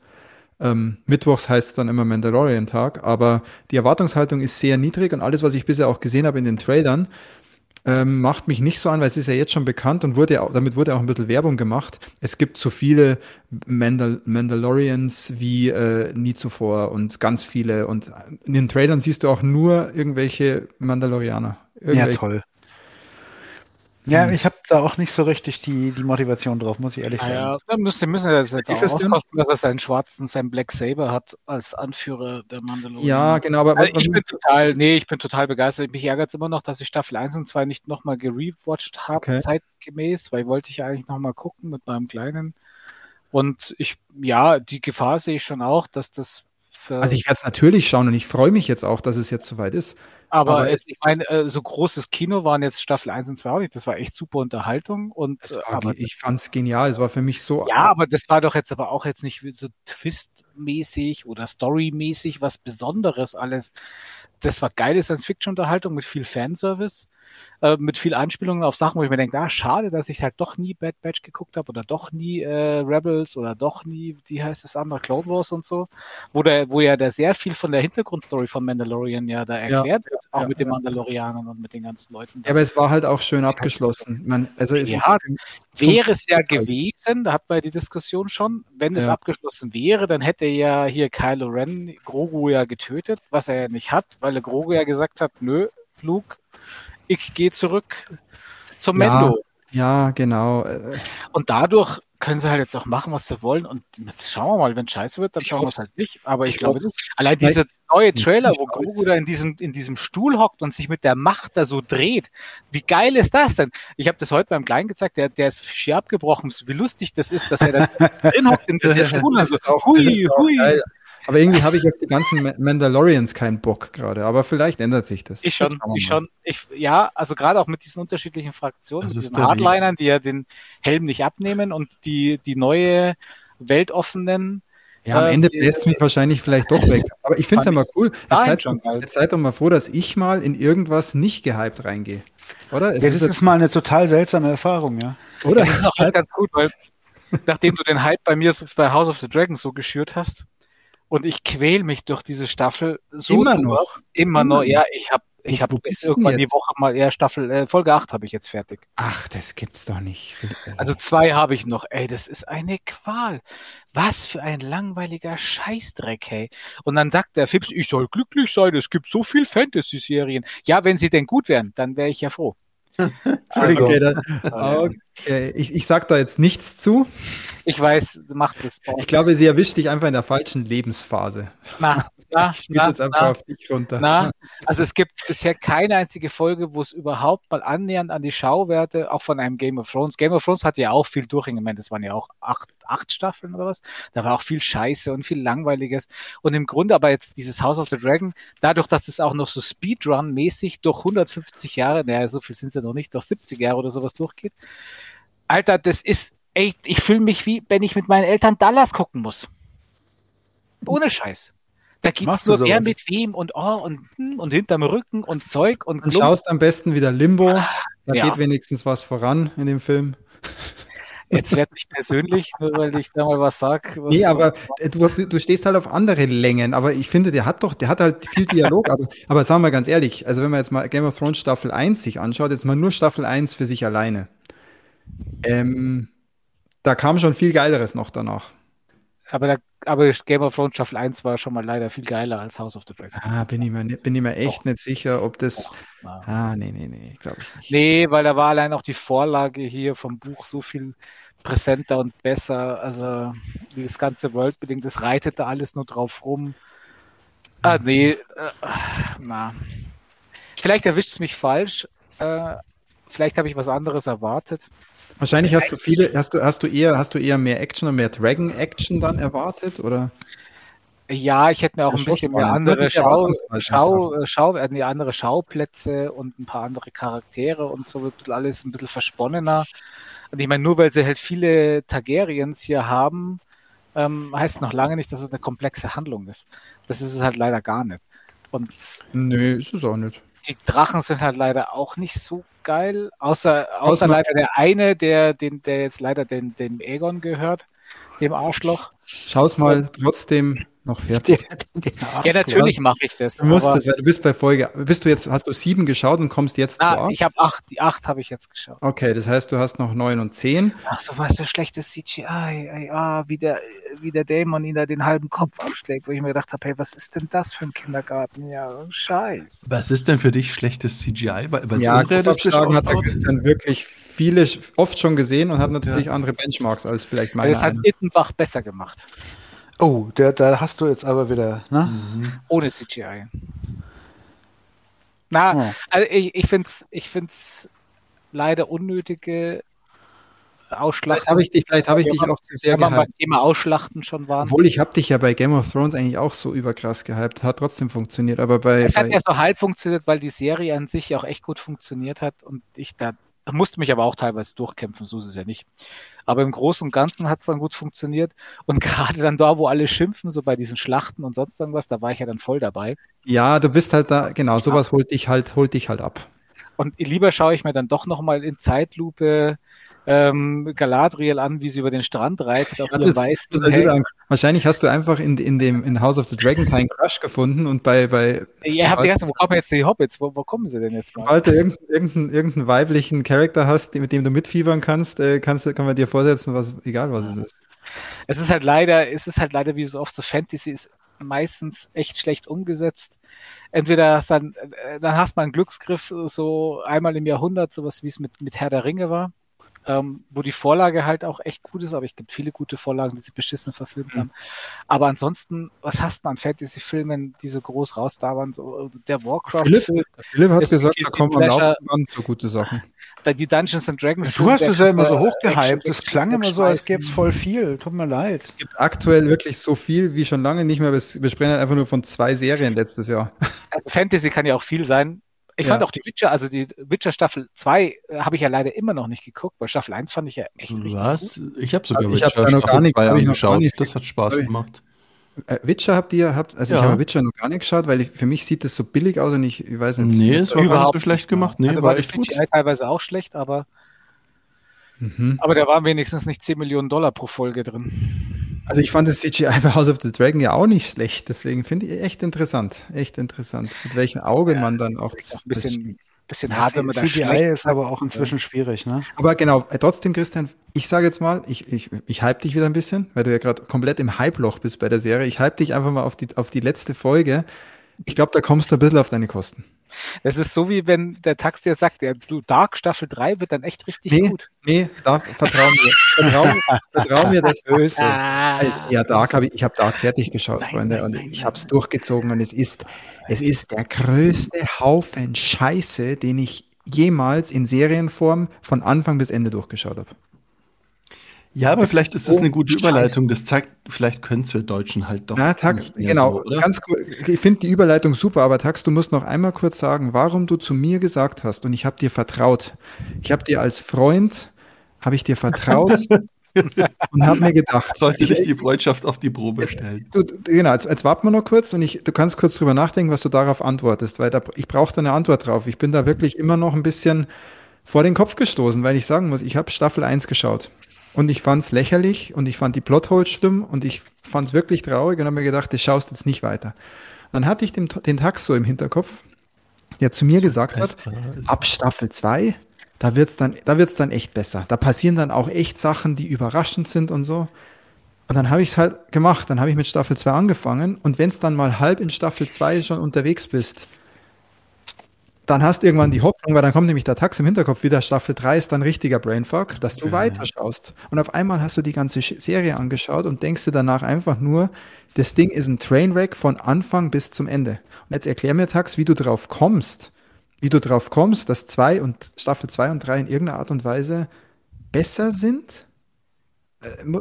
Ähm, Mittwochs heißt es dann immer Mandalorian-Tag, aber die Erwartungshaltung ist sehr niedrig und alles, was ich bisher auch gesehen habe in den Trailern, ähm, macht mich nicht so an, weil es ist ja jetzt schon bekannt und wurde damit wurde auch ein bisschen Werbung gemacht. Es gibt so viele Mandal Mandalorians wie äh, nie zuvor und ganz viele und in den Trailern siehst du auch nur irgendwelche Mandalorianer. Irgendwelche. Ja, toll. Ja, hm. ich habe da auch nicht so richtig die, die Motivation drauf, muss ich ehrlich sagen. Ja, da müssen, müssen wir das jetzt auch auskosten, dass er seinen schwarzen, seinen Black Saber hat als Anführer der Mandalorian. Ja, genau, aber also was, ich bin total, nee, ich bin total begeistert. Mich ärgert es immer noch, dass ich Staffel 1 und 2 nicht nochmal gerewatcht habe, okay. zeitgemäß, weil wollte ich ja eigentlich nochmal gucken mit meinem Kleinen. Und ich, ja, die Gefahr sehe ich schon auch, dass das für. Also ich werde es natürlich schauen und ich freue mich jetzt auch, dass es jetzt soweit ist. Aber, aber es, ich meine, äh, so großes Kino waren jetzt Staffel 1 und 2 auch nicht. Das war echt super Unterhaltung. Und, war, aber, ich fand es genial. Es war für mich so. Ja, aber das war doch jetzt aber auch jetzt nicht so Twist-mäßig oder Story-mäßig was Besonderes alles. Das war geile Science-Fiction-Unterhaltung mit viel Fanservice äh, mit viel Anspielungen auf Sachen, wo ich mir denke, ah, schade, dass ich halt doch nie Bad Batch geguckt habe oder doch nie äh, Rebels oder doch nie, wie heißt das andere, Clone Wars und so, wo der, wo ja da sehr viel von der Hintergrundstory von Mandalorian ja da erklärt ja, wird, auch ja, mit den Mandalorianern und mit den ganzen Leuten. Ja, aber es war halt auch schön abgeschlossen. Man, also es ja, ist, wäre es ja gewesen, da hat man die Diskussion schon, wenn es abgeschlossen wäre, dann hätte ja hier Kylo Ren Grogu ja getötet, was er ja nicht hat, weil er Grogu ja gesagt hat, nö, Luke, ich gehe zurück zum ja, Mendo. Ja, genau. Und dadurch können sie halt jetzt auch machen, was sie wollen. Und jetzt schauen wir mal, wenn scheiße wird, dann schauen wir es halt nicht. Aber ich, ich glaube nicht. Allein dieser neue Trailer, wo Grogu da in diesem, in diesem Stuhl hockt und sich mit der Macht da so dreht. Wie geil ist das denn? Ich habe das heute beim Kleinen gezeigt, der, der ist schier abgebrochen. Wie lustig das ist, dass er da drin hockt in diesem Stuhl. Also, hui, hui. Geil. Aber irgendwie habe ich auf die ganzen Mandalorians keinen Bock gerade. Aber vielleicht ändert sich das. Ich schon, ich schon. Ich, ja, also gerade auch mit diesen unterschiedlichen Fraktionen, diesen Hardlinern, die ja den Helm nicht abnehmen und die, die neue weltoffenen. Ja, am äh, Ende lässt es mich wahrscheinlich vielleicht doch weg. Aber ich finde es ja mal cool. Jetzt seid, jetzt seid doch mal froh, dass ich mal in irgendwas nicht gehypt reingehe. Oder? Es ja, das ist, ist mal eine total seltsame Erfahrung, ja. Oder? Das ist auch halt ganz gut, weil nachdem du den Hype bei mir bei House of the Dragons so geschürt hast, und ich quäl mich durch diese Staffel so immer noch. Immer, immer noch. Ja, ich habe ich habe bis irgendwann die Woche mal eher Staffel äh, Folge 8 habe ich jetzt fertig. Ach, das gibt's doch nicht. Also, also zwei habe ich noch. Ey, das ist eine Qual. Was für ein langweiliger Scheißdreck, hey. Und dann sagt der Fips, ich soll glücklich sein, es gibt so viel Fantasy-Serien. Ja, wenn sie denn gut wären, dann wäre ich ja froh. Also, okay, dann, okay. Ich, ich sag da jetzt nichts zu. Ich weiß, macht das. Ich glaube, sie erwischt dich einfach in der falschen Lebensphase. Na, na, ich na, jetzt einfach na, auf dich runter. Na, also es gibt bisher keine einzige Folge, wo es überhaupt mal annähernd an die Schauwerte, auch von einem Game of Thrones. Game of Thrones hat ja auch viel durch. Ich meine, das waren ja auch acht, acht Staffeln oder was. Da war auch viel Scheiße und viel Langweiliges. Und im Grunde aber jetzt dieses House of the Dragon, dadurch, dass es auch noch so Speedrun-mäßig durch 150 Jahre, naja, so viel sind es ja noch nicht, durch 70 Jahre oder sowas durchgeht. Alter, das ist echt, ich fühle mich wie, wenn ich mit meinen Eltern Dallas gucken muss. Ohne Scheiß. Da gibt's nur wer mit wem und oh und, hm, und hinterm Rücken und Zeug und Du schaust am besten wieder Limbo. Da ja. geht wenigstens was voran in dem Film. Jetzt werd ich persönlich, nur weil ich da mal was sag. Was, nee, aber was, du, du stehst halt auf andere Längen, aber ich finde, der hat doch, der hat halt viel Dialog, aber, aber sagen wir ganz ehrlich, also wenn man jetzt mal Game of Thrones Staffel 1 sich anschaut, jetzt mal nur Staffel 1 für sich alleine. Ähm, da kam schon viel Geileres noch danach. Aber, da, aber Game of Thrones Staffel 1 war schon mal leider viel geiler als House of the Dragon. Ah, bin ich mir, bin ich mir echt Doch. nicht sicher, ob das. Doch. Ah, nee, nee, nee, glaube ich nicht. Nee, weil da war allein auch die Vorlage hier vom Buch so viel präsenter und besser. Also das ganze Worldbuilding, das reitet da alles nur drauf rum. Ah, nee, äh, na. Vielleicht erwischt es mich falsch. Äh, vielleicht habe ich was anderes erwartet. Wahrscheinlich hast du viele, hast du, hast du eher, hast du eher mehr Action und mehr Dragon-Action dann erwartet, oder? Ja, ich hätte mir auch ein bisschen mehr andere Schau, Schau, äh, Schau, nee, andere Schauplätze und ein paar andere Charaktere und so wird alles ein bisschen versponnener. Und ich meine, nur weil sie halt viele Targaryens hier haben, ähm, heißt noch lange nicht, dass es eine komplexe Handlung ist. Das ist es halt leider gar nicht. Und Nö, ist es auch nicht. Die Drachen sind halt leider auch nicht so geil, außer, außer leider der eine, der, den, der jetzt leider den, dem Aegon gehört, dem Arschloch. Schau's mal trotzdem noch fertig. ja, natürlich mache ich das. Du musst das, weil du bist bei Folge. Bist du jetzt, hast du sieben geschaut und kommst jetzt ah, zu acht? Ich habe acht, die acht habe ich jetzt geschaut. Okay, das heißt, du hast noch neun und zehn. Ach so, was so schlechtes CGI, ah, wie der, wie der Dämon ihn da den halben Kopf abschlägt, wo ich mir gedacht habe, hey, was ist denn das für ein Kindergarten? Ja, scheiß. Was ist denn für dich schlechtes CGI? Weil es ja, unrealistisch hat der Christian wirklich viele oft schon gesehen und hat natürlich ja. andere Benchmarks als vielleicht meine. Das hat Ittenbach besser gemacht. Oh, der, da hast du jetzt aber wieder, ne? Mhm. Ohne CGI. Na, oh. also ich, ich finde es ich find's leider unnötige Ausschlachten. Vielleicht habe ich dich, vielleicht hab ich dich auch zu sehr gehypt. beim Thema Ausschlachten schon waren. Obwohl, ich habe dich ja bei Game of Thrones eigentlich auch so überkrass gehypt. Hat trotzdem funktioniert, aber bei... Es hat ja so halb funktioniert, weil die Serie an sich auch echt gut funktioniert hat und ich da musste mich aber auch teilweise durchkämpfen, so ist es ja nicht. Aber im Großen und Ganzen hat es dann gut funktioniert. Und gerade dann da, wo alle schimpfen, so bei diesen Schlachten und sonst irgendwas, da war ich ja dann voll dabei. Ja, du bist halt da, genau, sowas holt dich halt, holt dich halt ab. Und lieber schaue ich mir dann doch nochmal in Zeitlupe ähm, Galadriel an, wie sie über den Strand reitet auf ihrem weißen das Wahrscheinlich hast du einfach in, in dem in House of the Dragon keinen Crush gefunden und bei bei ja, habt ihr erst, wo kommen jetzt die Hobbits? Wo, wo kommen sie denn jetzt mal? Sobald du irgendeinen, irgendeinen, irgendeinen weiblichen Charakter hast, mit dem du mitfiebern kannst, äh, kannst kann man dir vorsetzen, was egal was es ist. Es ist halt leider, es ist halt leider wie so oft so Fantasy ist meistens echt schlecht umgesetzt. Entweder hast dann, äh, dann hast man einen Glücksgriff so einmal im Jahrhundert, sowas wie es mit, mit Herr der Ringe war ähm, wo die Vorlage halt auch echt gut ist, aber es gibt viele gute Vorlagen, die sie beschissen verfilmt mhm. haben. Aber ansonsten, was hast du an Fantasy-Filmen, die so groß raus da waren? So, der Warcraft-Film. Philipp, hat gesagt, da kommen am Laufenden so gute Sachen. Die Dungeons and Dragons. Du hast es ja immer so hochgehypt. Das klang immer so, als gäbe es voll viel. Tut mir leid. Es gibt aktuell wirklich so viel wie schon lange nicht mehr. Wir sprechen halt einfach nur von zwei Serien letztes Jahr. Also Fantasy kann ja auch viel sein. Ich ja. fand auch die Witcher, also die Witcher Staffel 2 äh, habe ich ja leider immer noch nicht geguckt, weil Staffel 1 fand ich ja echt richtig Was? Gut. Ich habe sogar also ich Witcher hab Staffel nicht, 2 angeschaut. Das hat Spaß sorry. gemacht. Äh, Witcher habt ihr, habt, also ja. ich habe Witcher noch gar nicht geschaut, weil ich, für mich sieht das so billig aus und ich, ich weiß nicht. Nee, es war überhaupt nicht so schlecht gemacht. Nee, also war, war echt gut. teilweise auch schlecht, aber, mhm. aber da waren wenigstens nicht 10 Millionen Dollar pro Folge drin. Also ich fand das CGI bei House of the Dragon ja auch nicht schlecht. Deswegen finde ich echt interessant. Echt interessant. Mit welchem Auge ja, man dann auch. Auch ein bisschen, bisschen ja, hart, wenn man da CGI ist aber auch inzwischen schwierig, ne? Aber genau, äh, trotzdem, Christian, ich sage jetzt mal, ich, ich, ich hype dich wieder ein bisschen, weil du ja gerade komplett im Hype-Loch bist bei der Serie. Ich hype dich einfach mal auf die, auf die letzte Folge. Ich glaube, da kommst du ein bisschen auf deine Kosten. Das ist so wie wenn der Tax dir sagt, ja, du Dark Staffel 3 wird dann echt richtig nee, gut. Nee, Dark, vertrau mir. Vertrau, vertrau mir, das ist also, Ja, Dark habe ich, ich habe Dark fertig geschaut, nein, Freunde, nein, und nein, ich habe es durchgezogen und es ist, es ist der größte Haufen Scheiße, den ich jemals in Serienform von Anfang bis Ende durchgeschaut habe. Ja, aber vielleicht ist das eine gute Überleitung. Das zeigt, vielleicht können es wir Deutschen halt doch. Na, Tax, genau. So, ganz cool. Ich finde die Überleitung super, aber Tax, du musst noch einmal kurz sagen, warum du zu mir gesagt hast und ich habe dir vertraut. Ich habe dir als Freund, habe ich dir vertraut und habe mir gedacht. Sollte ich die Freundschaft auf die Probe stellen. Du, genau, jetzt, jetzt warten wir noch kurz und ich, du kannst kurz drüber nachdenken, was du darauf antwortest, weil da, ich brauche da eine Antwort drauf. Ich bin da wirklich immer noch ein bisschen vor den Kopf gestoßen, weil ich sagen muss, ich habe Staffel 1 geschaut. Und ich fand es lächerlich und ich fand die Plotholes schlimm und ich fand es wirklich traurig und habe mir gedacht, das schaust jetzt nicht weiter. Dann hatte ich den, den Tax so im Hinterkopf, der zu mir gesagt hat, ab Staffel 2, da wird's dann, da wird's dann echt besser. Da passieren dann auch echt Sachen, die überraschend sind und so. Und dann habe ich es halt gemacht. Dann habe ich mit Staffel 2 angefangen. Und wenn es dann mal halb in Staffel 2 schon unterwegs bist, dann hast du irgendwann die Hoffnung, weil dann kommt nämlich der Tax im Hinterkopf wieder, Staffel 3 ist dann richtiger Brainfuck, dass du ja. weiterschaust. Und auf einmal hast du die ganze Serie angeschaut und denkst dir danach einfach nur, das Ding ist ein Trainwreck von Anfang bis zum Ende. Und jetzt erklär mir, Tax, wie du drauf kommst, wie du drauf kommst, dass zwei und Staffel 2 und 3 in irgendeiner Art und Weise besser sind? Äh,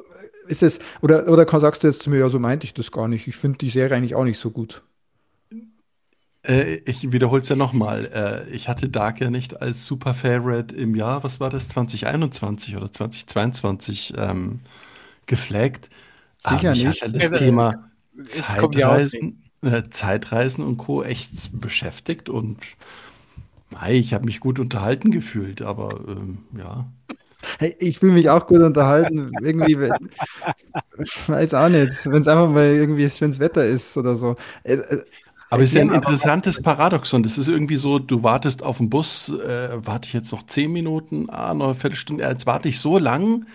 ist es, oder, oder sagst du jetzt zu mir, ja, so meinte ich das gar nicht. Ich finde die Serie eigentlich auch nicht so gut. Äh, ich wiederhole es ja nochmal. Äh, ich hatte Dark ja nicht als Super Favorite im Jahr, was war das, 2021 oder 2022 ähm, geflaggt. Sicher Aber nicht. Hat das also, Thema Zeitreisen, äh, Zeitreisen und Co. echt beschäftigt und mei, ich habe mich gut unterhalten gefühlt, aber ähm, ja. Hey, ich fühle mich auch gut unterhalten. irgendwie, weiß auch nicht, wenn es einfach mal irgendwie schönes Wetter ist oder so. Äh, äh, aber es ist ja ein interessantes Paradoxon. Das ist irgendwie so, du wartest auf den Bus, äh, warte ich jetzt noch zehn Minuten, ah, noch eine Viertelstunde, jetzt warte ich so lang,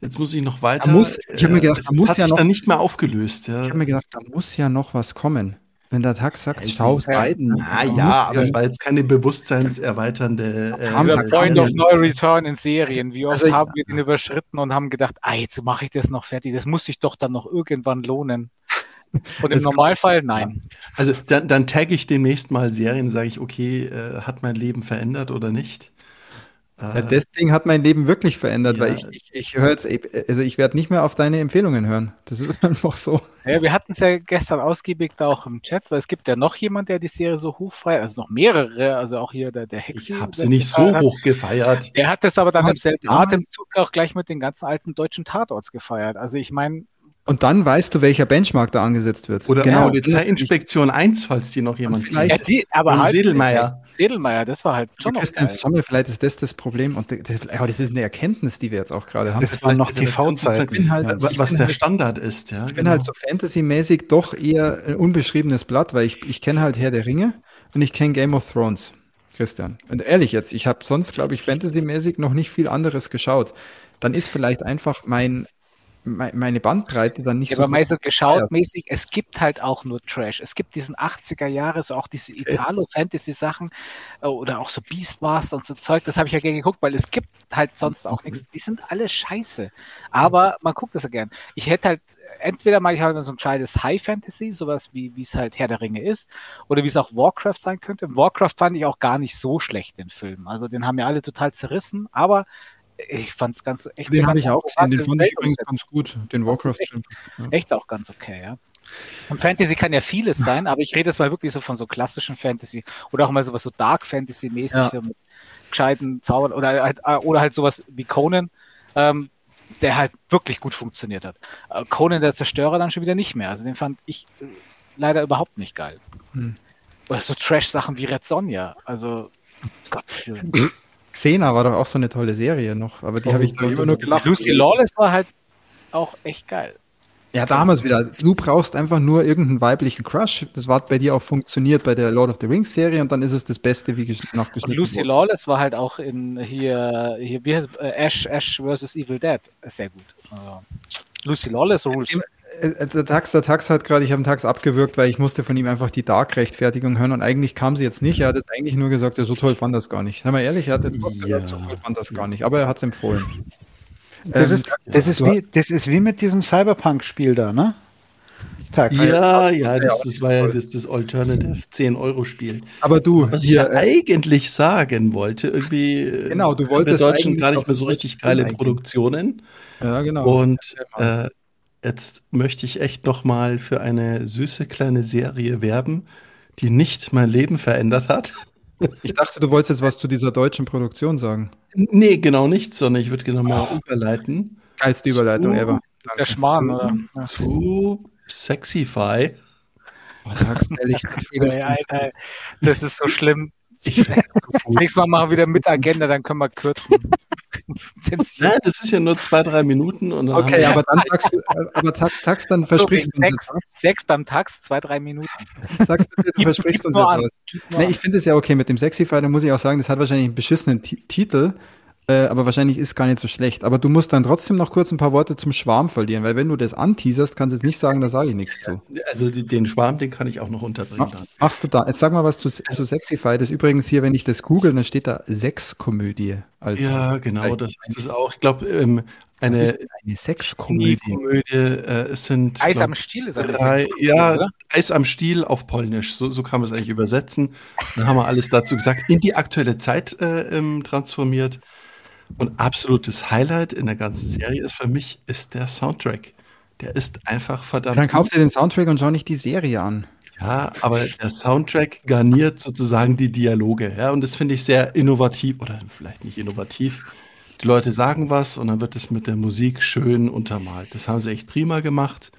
jetzt muss ich noch weiter. Da muss, ich habe mir gedacht, das da muss hat ja sich noch, dann nicht mehr aufgelöst. Ja. Ich habe mir gedacht, da muss ja noch was kommen. Wenn der Tag sagt, ja, schau es beiden. Ah ja, aber es war jetzt keine bewusstseinserweiternde. Äh, Dieser Point of No Return in Serien. Wie oft also, haben wir den überschritten und haben gedacht, ah, jetzt mache ich das noch fertig. Das muss sich doch dann noch irgendwann lohnen. Und im Normalfall nein. Also dann, dann tagge ich demnächst mal Serien, sage ich, okay, äh, hat mein Leben verändert oder nicht? Ja, das Ding hat mein Leben wirklich verändert, ja. weil ich, ich, ich höre jetzt, also ich werde nicht mehr auf deine Empfehlungen hören. Das ist einfach so. Ja, wir hatten es ja gestern ausgiebig da auch im Chat, weil es gibt ja noch jemand, der die Serie so hochfeiert, also noch mehrere, also auch hier der, der Hexi. Ich habe sie nicht so hat. hoch gefeiert. Der hat das aber dann im selben Atemzug auch gleich mit den ganzen alten deutschen Tatorts gefeiert. Also ich meine, und dann weißt du, welcher Benchmark da angesetzt wird. Oder genau, Polizeiinspektion 1, falls die noch jemand vielleicht. Ja, die, aber halt, Sedelmeier. Sedelmeier, das war halt schon Christian, noch geil. vielleicht ist das das Problem. Und das, aber das ist eine Erkenntnis, die wir jetzt auch gerade haben. Das waren noch TV-Zeiten. Halt, ja, was der halt, Standard ist. Ja, ich bin halt genau. so Fantasy-mäßig doch eher ein unbeschriebenes Blatt, weil ich, ich kenne halt Herr der Ringe und ich kenne Game of Thrones. Christian. Und ehrlich jetzt, ich habe sonst, glaube ich, Fantasy-mäßig noch nicht viel anderes geschaut. Dann ist vielleicht einfach mein meine Bandbreite dann nicht ja, so. Aber mal so geschaut mäßig, es gibt halt auch nur Trash. Es gibt diesen 80er Jahre, so auch diese Italo-Fantasy-Sachen äh, oder auch so Beastmaster und so Zeug, das habe ich ja gerne geguckt, weil es gibt halt sonst auch nichts. Die sind alle scheiße. Aber man guckt das ja gern. Ich hätte halt entweder mache ich halt so ein gescheites High Fantasy, sowas wie es halt Herr der Ringe ist, oder wie es auch Warcraft sein könnte. Warcraft fand ich auch gar nicht so schlecht, den Film. Also den haben ja alle total zerrissen, aber ich fand es ganz echt. Den habe ich auch gesehen, den fand ich übrigens ganz gut, den Warcraft. Echt, ja. echt auch ganz okay, ja. Und Fantasy kann ja vieles sein, aber ich rede jetzt mal wirklich so von so klassischen Fantasy oder auch mal sowas so Dark Fantasy mäßig, ja. so mit gescheiten Zaubern oder halt, äh, oder halt sowas wie Conan, ähm, der halt wirklich gut funktioniert hat. Äh, Conan der Zerstörer dann schon wieder nicht mehr. Also den fand ich äh, leider überhaupt nicht geil. Hm. Oder so Trash-Sachen wie Red Sonja. Also Gott. Xena war doch auch so eine tolle Serie noch, aber die oh, habe ich doch immer nur gelacht. Lucy Lawless war halt auch echt geil. Ja, damals wieder. Du brauchst einfach nur irgendeinen weiblichen Crush. Das hat bei dir auch funktioniert bei der Lord of the Rings Serie und dann ist es das Beste, wie noch geschnitten Lucy wurde. Lawless war halt auch in hier, hier wie heißt äh, Ash, Ash vs. Evil Dead sehr gut. Also, Lucy Lawless rules. Äh, der Tax, der Tax hat gerade, ich habe den Tax abgewürgt, weil ich musste von ihm einfach die Dark-Rechtfertigung hören und eigentlich kam sie jetzt nicht. Er hat jetzt eigentlich nur gesagt, er so toll fand das gar nicht. Sei mal ehrlich, er hat jetzt ja. gesagt, so toll fand das gar nicht, aber er hat es empfohlen. Das, ähm, ist, das, ist wie, das ist wie mit diesem Cyberpunk-Spiel da, ne? Tag. Ja, ja, das, das war ja das, das Alternative 10-Euro-Spiel. Aber du, was hier, ich eigentlich sagen wollte, irgendwie genau, du wolltest in Deutschland gar nicht mehr so richtig geile Produktionen. Ja, genau. Und äh, jetzt möchte ich echt noch mal für eine süße kleine Serie werben, die nicht mein Leben verändert hat. Ich dachte, du wolltest jetzt was zu dieser deutschen Produktion sagen. Nee, genau nicht, sondern ich würde genau mal oh. überleiten. Geilste Überleitung zu, ever. Danke. Der Schmarrn, oder? Zu Sexify. Oh, ehrlich, das, das ist so schlimm. Das nächste Mal machen wir wieder mit Agenda, dann können wir kürzen. ja, das ist ja nur zwei, drei Minuten. Und okay, aber dann tax, aber tax, tax dann versprichst du uns sechs, sechs beim Tax, zwei, drei Minuten. Sag's bitte, du versprichst uns jetzt was. Nee, ich finde es ja okay mit dem Sexify, da muss ich auch sagen, das hat wahrscheinlich einen beschissenen T Titel, äh, aber wahrscheinlich ist gar nicht so schlecht. Aber du musst dann trotzdem noch kurz ein paar Worte zum Schwarm verlieren, weil wenn du das anteaserst, kannst du jetzt nicht sagen, da sage ich nichts zu. Also den Schwarm, den kann ich auch noch unterbringen. Mach, machst du da? Jetzt sag mal was zu, zu Sexify. Das ist übrigens hier, wenn ich das google, dann steht da Sexkomödie. Als ja, genau, das ist es auch. Ich glaube, ähm, eine, eine Sexkomödie. Komödie, äh, es sind Eis glaub, am Stiel ist eine drei, Ja, oder? Eis am Stiel auf Polnisch. So, so kann man es eigentlich übersetzen. Dann haben wir alles dazu gesagt. In die aktuelle Zeit äh, ähm, transformiert. Und absolutes Highlight in der ganzen Serie ist für mich ist der Soundtrack. Der ist einfach verdammt. Dann kaufst du den Soundtrack und schau nicht die Serie an. Ja, aber der Soundtrack garniert sozusagen die Dialoge. Ja, und das finde ich sehr innovativ oder vielleicht nicht innovativ. Die Leute sagen was und dann wird es mit der Musik schön untermalt. Das haben sie echt prima gemacht.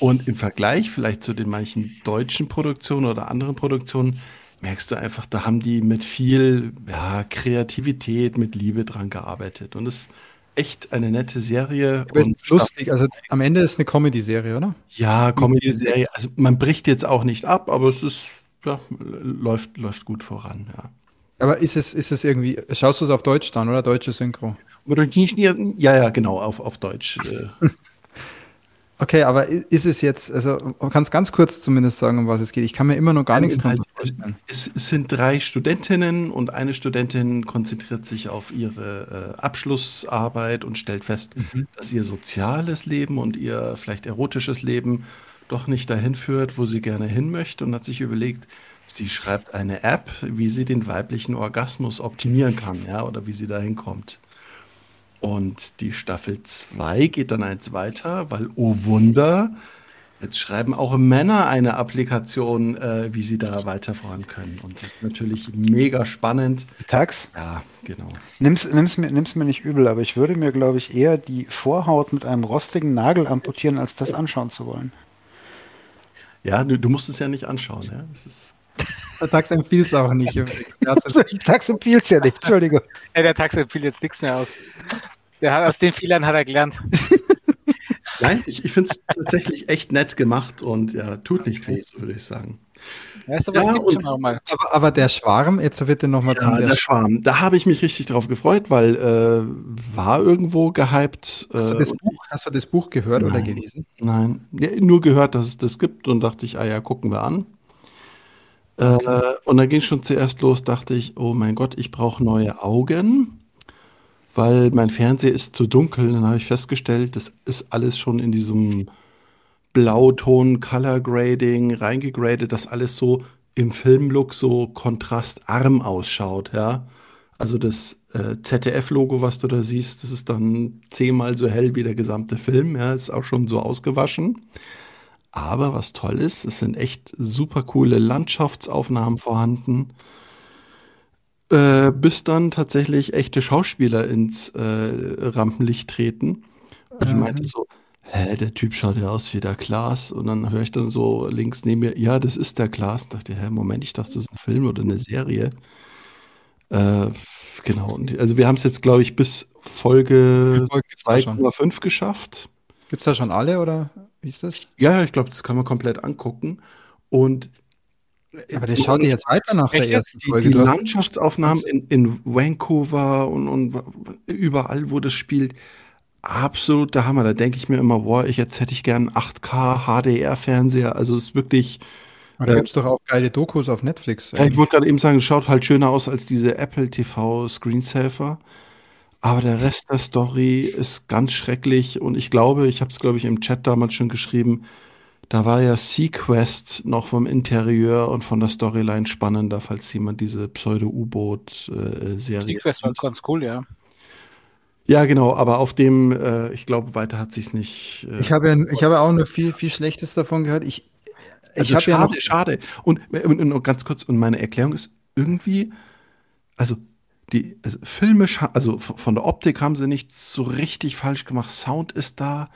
Und im Vergleich vielleicht zu den manchen deutschen Produktionen oder anderen Produktionen merkst du einfach, da haben die mit viel ja, Kreativität, mit Liebe dran gearbeitet. Und es ist echt eine nette Serie. Und lustig, also am Ende ist eine Comedy-Serie, oder? Ja, Comedy-Serie. Also man bricht jetzt auch nicht ab, aber es ist, ja, läuft, läuft gut voran, ja. Aber ist es, ist es irgendwie, schaust du es auf Deutsch dann, oder? Deutsche Synchro? Ja, ja, genau, auf, auf Deutsch. Okay, aber ist es jetzt, also kannst ganz kurz zumindest sagen, um was es geht. Ich kann mir immer noch gar nichts drunter vorstellen. Es sind drei Studentinnen und eine Studentin konzentriert sich auf ihre äh, Abschlussarbeit und stellt fest, mhm. dass ihr soziales Leben und ihr vielleicht erotisches Leben doch nicht dahin führt, wo sie gerne hin möchte und hat sich überlegt, sie schreibt eine App, wie sie den weiblichen Orgasmus optimieren kann, ja, oder wie sie dahin kommt. Und die Staffel 2 geht dann eins weiter, weil, oh Wunder, jetzt schreiben auch Männer eine Applikation, äh, wie sie da weiter voran können. Und das ist natürlich mega spannend. Tax? Ja, genau. Nimm's, nimm's, mir, nimm's mir nicht übel, aber ich würde mir, glaube ich, eher die Vorhaut mit einem rostigen Nagel amputieren, als das anschauen zu wollen. Ja, du, du musst es ja nicht anschauen. Ja? Das ist der Tax empfiehlt es auch nicht. Der Tax empfiehlt es ja nicht, Entschuldigung. Ja, der Tax empfiehlt jetzt nichts mehr aus. Der hat, aus den Fehlern hat er gelernt. Nein, ich, ich finde es tatsächlich echt nett gemacht und ja, tut nicht weh, so würde ich sagen. Ja, ja, gibt schon auch mal. Aber, aber, der Schwarm, jetzt bitte nochmal ja, zum der, der Schwarm. Da habe ich mich richtig drauf gefreut, weil äh, war irgendwo gehypt. Hast, du, das äh, Buch, hast du das Buch gehört nein, oder gelesen? Nein, ja, nur gehört, dass es das gibt und dachte ich, ah ja, gucken wir an. Äh, und dann ging es schon zuerst los, dachte ich, oh mein Gott, ich brauche neue Augen, weil mein Fernseher ist zu dunkel. Dann habe ich festgestellt, das ist alles schon in diesem Blauton Color Grading reingegradet, dass alles so im Filmlook so kontrastarm ausschaut, ja. Also das äh, ZDF-Logo, was du da siehst, das ist dann zehnmal so hell wie der gesamte Film, ja, ist auch schon so ausgewaschen. Aber was toll ist, es sind echt super coole Landschaftsaufnahmen vorhanden. Äh, bis dann tatsächlich echte Schauspieler ins äh, Rampenlicht treten. Und ich meinte so, hä, der Typ schaut ja aus wie der Klaas. Und dann höre ich dann so links neben mir, ja, das ist der Klaas. Dachte, hä, Moment, ich dachte, das ist ein Film oder eine Serie. Äh, genau. Und, also wir haben es jetzt, glaube ich, bis Folge, Folge 2,5 geschafft. Gibt es da schon alle oder? Wie ist das? Ja, ich glaube, das kann man komplett angucken. Und aber der schaut dir jetzt weiter nach der ersten Folge. Die, die Landschaftsaufnahmen in, in Vancouver und, und überall, wo das spielt, absoluter Hammer. Da denke ich mir immer, boah, ich, jetzt hätte ich gern 8K HDR-Fernseher. Also es ist wirklich. Da gibt es doch auch geile Dokus auf Netflix. Ja, ich wollte gerade eben sagen, es schaut halt schöner aus als diese Apple TV Screensaver. Aber der Rest der Story ist ganz schrecklich und ich glaube, ich habe es, glaube ich, im Chat damals schon geschrieben, da war ja Sequest noch vom Interieur und von der Storyline spannender, falls jemand diese Pseudo-U-Boot-Serie. Sequest war ganz cool, ja. Ja, genau, aber auf dem, äh, ich glaube, weiter hat sich's nicht. Äh, ich habe ja, ich habe auch nur viel, viel Schlechtes davon gehört. Ich, ich also habe schade, ja noch, schade. Und, und, und ganz kurz, und meine Erklärung ist irgendwie, also die also filmisch, also von der Optik haben sie nichts so richtig falsch gemacht. Sound ist da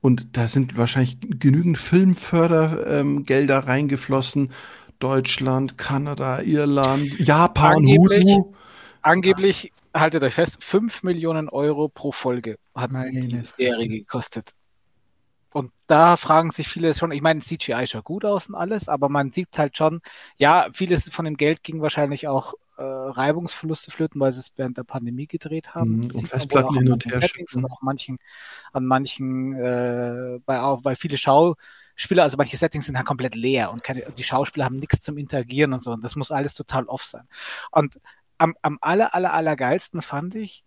und da sind wahrscheinlich genügend Filmfördergelder ähm, reingeflossen. Deutschland, Kanada, Irland, Japan, angeblich, Hulu. Angeblich, haltet euch fest, 5 Millionen Euro pro Folge hat Meine die Serie gekostet. Und da fragen sich viele schon, ich meine, CGI schaut gut aus und alles, aber man sieht halt schon, ja, vieles von dem Geld ging wahrscheinlich auch äh, Reibungsverluste flöten, weil sie es während der Pandemie gedreht haben. Mhm, und Festplatten hin und her Und auch manchen, an manchen, äh, bei, auch, weil viele Schauspieler, also manche Settings sind halt komplett leer und keine, die Schauspieler haben nichts zum Interagieren und so. Und das muss alles total off sein. Und am, am aller, aller, aller geilsten fand ich,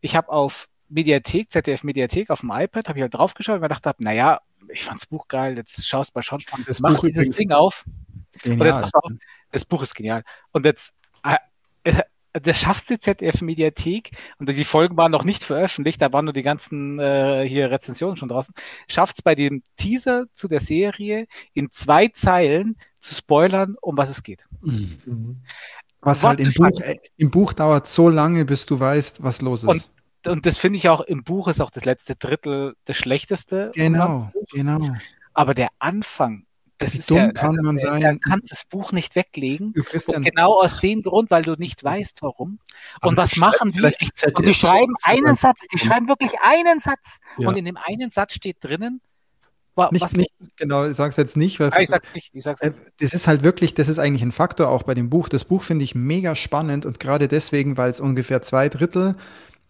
ich habe auf Mediathek, ZDF Mediathek auf dem iPad, habe ich halt draufgeschaut und mir gedacht habe, naja, ich fand's Buch geil, jetzt schaust du mal schon. Das Mach Buch dieses Ding auf. Genial. Und jetzt, auf, das Buch ist genial. Und jetzt, äh, das schafft die ZDF Mediathek und die Folgen waren noch nicht veröffentlicht, da waren nur die ganzen äh, hier Rezensionen schon draußen. Schafft es bei dem Teaser zu der Serie in zwei Zeilen zu spoilern, um was es geht. Mhm. Was, was halt im Buch, äh, im Buch dauert so lange, bis du weißt, was los ist. Und und das finde ich auch im Buch ist auch das letzte Drittel das schlechteste. Genau, genau. Aber der Anfang, das Wie ist ja, kann also, man äh, sein. Da kannst das Buch nicht weglegen. Und genau aus dem Grund, weil du nicht weißt, warum. Und was machen die? Und die schreiben einen Satz, die schreiben wirklich einen Satz. Ja. Und in dem einen Satz steht drinnen, nicht, was nicht, genau, ich sag's jetzt nicht, weil ah, ich sag's nicht, ich sag's äh, nicht. Das ist halt wirklich, das ist eigentlich ein Faktor auch bei dem Buch. Das Buch finde ich mega spannend und gerade deswegen, weil es ungefähr zwei Drittel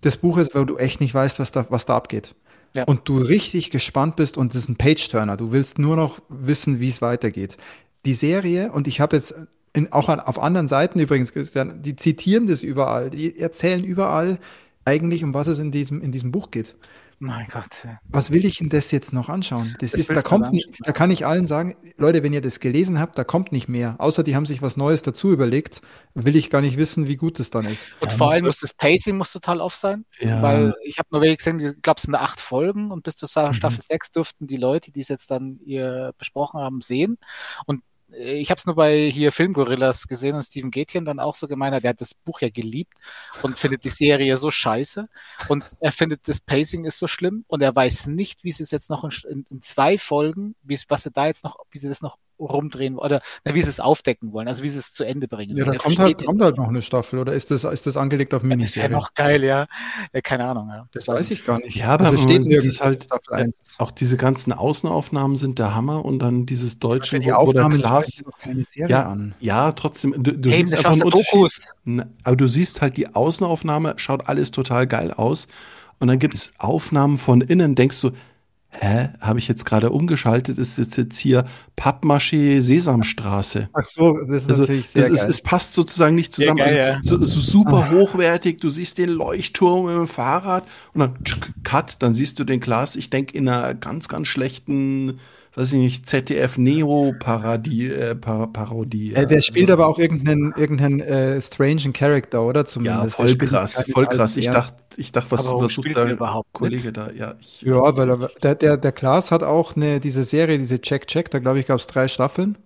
des Buches, weil du echt nicht weißt, was da, was da abgeht. Ja. Und du richtig gespannt bist und es ist ein Page-Turner. Du willst nur noch wissen, wie es weitergeht. Die Serie, und ich habe jetzt in, auch an, auf anderen Seiten übrigens, Christian, die zitieren das überall, die erzählen überall eigentlich, um was es in diesem, in diesem Buch geht. Mein Gott. Was will ich denn das jetzt noch anschauen? Das, das ist, da kommt nicht, da kann ich allen sagen, Leute, wenn ihr das gelesen habt, da kommt nicht mehr. Außer die haben sich was Neues dazu überlegt, will ich gar nicht wissen, wie gut es dann ist. Und ja, vor allem muss das Pacing muss total off sein, ja. weil ich habe nur gesehen, ich glaube, es sind acht Folgen und bis zur Staffel mhm. 6 durften die Leute, die es jetzt dann ihr besprochen haben, sehen. Und ich habe es nur bei hier Filmgorillas gesehen und Steven Gätjen dann auch so gemeint hat, der hat das Buch ja geliebt und findet die Serie so scheiße. Und er findet das Pacing ist so schlimm und er weiß nicht, wie sie es jetzt noch in, in zwei Folgen, wie was sie da jetzt noch, wie sie das noch rumdrehen oder na, wie sie es aufdecken wollen, also wie sie es zu Ende bringen. Ja, da kommt halt, kommt halt noch eine Staffel oder ist das, ist das angelegt auf Miniserie? Das wäre noch geil, ja. ja. Keine Ahnung, ja. Das, das weiß ich gar nicht. Ja, aber also steht nirgends halt, äh, auch diese ganzen Außenaufnahmen sind der Hammer und dann dieses deutsche, die wo, der Klaas, ja, an. ja, trotzdem, du, du hey, siehst einfach einen Dokus. aber du siehst halt die Außenaufnahme, schaut alles total geil aus und dann gibt es Aufnahmen von innen, denkst du, hä, habe ich jetzt gerade umgeschaltet, ist jetzt, jetzt hier Pappmaché Sesamstraße. Ach so, das ist also, natürlich sehr es, geil. Es, es passt sozusagen nicht zusammen. Geil, also, ja. so, so, super ah. hochwertig, du siehst den Leuchtturm im Fahrrad und dann cut, dann siehst du den Glas, ich denke in einer ganz, ganz schlechten weiß ich nicht, ZDF Neo Parodie. Äh, Par Parodie äh, der spielt aber auch irgendeinen, irgendeinen äh, strangen Charakter, oder? Zumindest. Ja, voll krass, voll krass. Ich dachte, ich dachte, was, was tut der überhaupt Kollege nicht? da? Ja, ich, ja weil er, der, der, der Klaas hat auch eine, diese Serie, diese Check Check, da glaube ich, gab es drei Staffeln.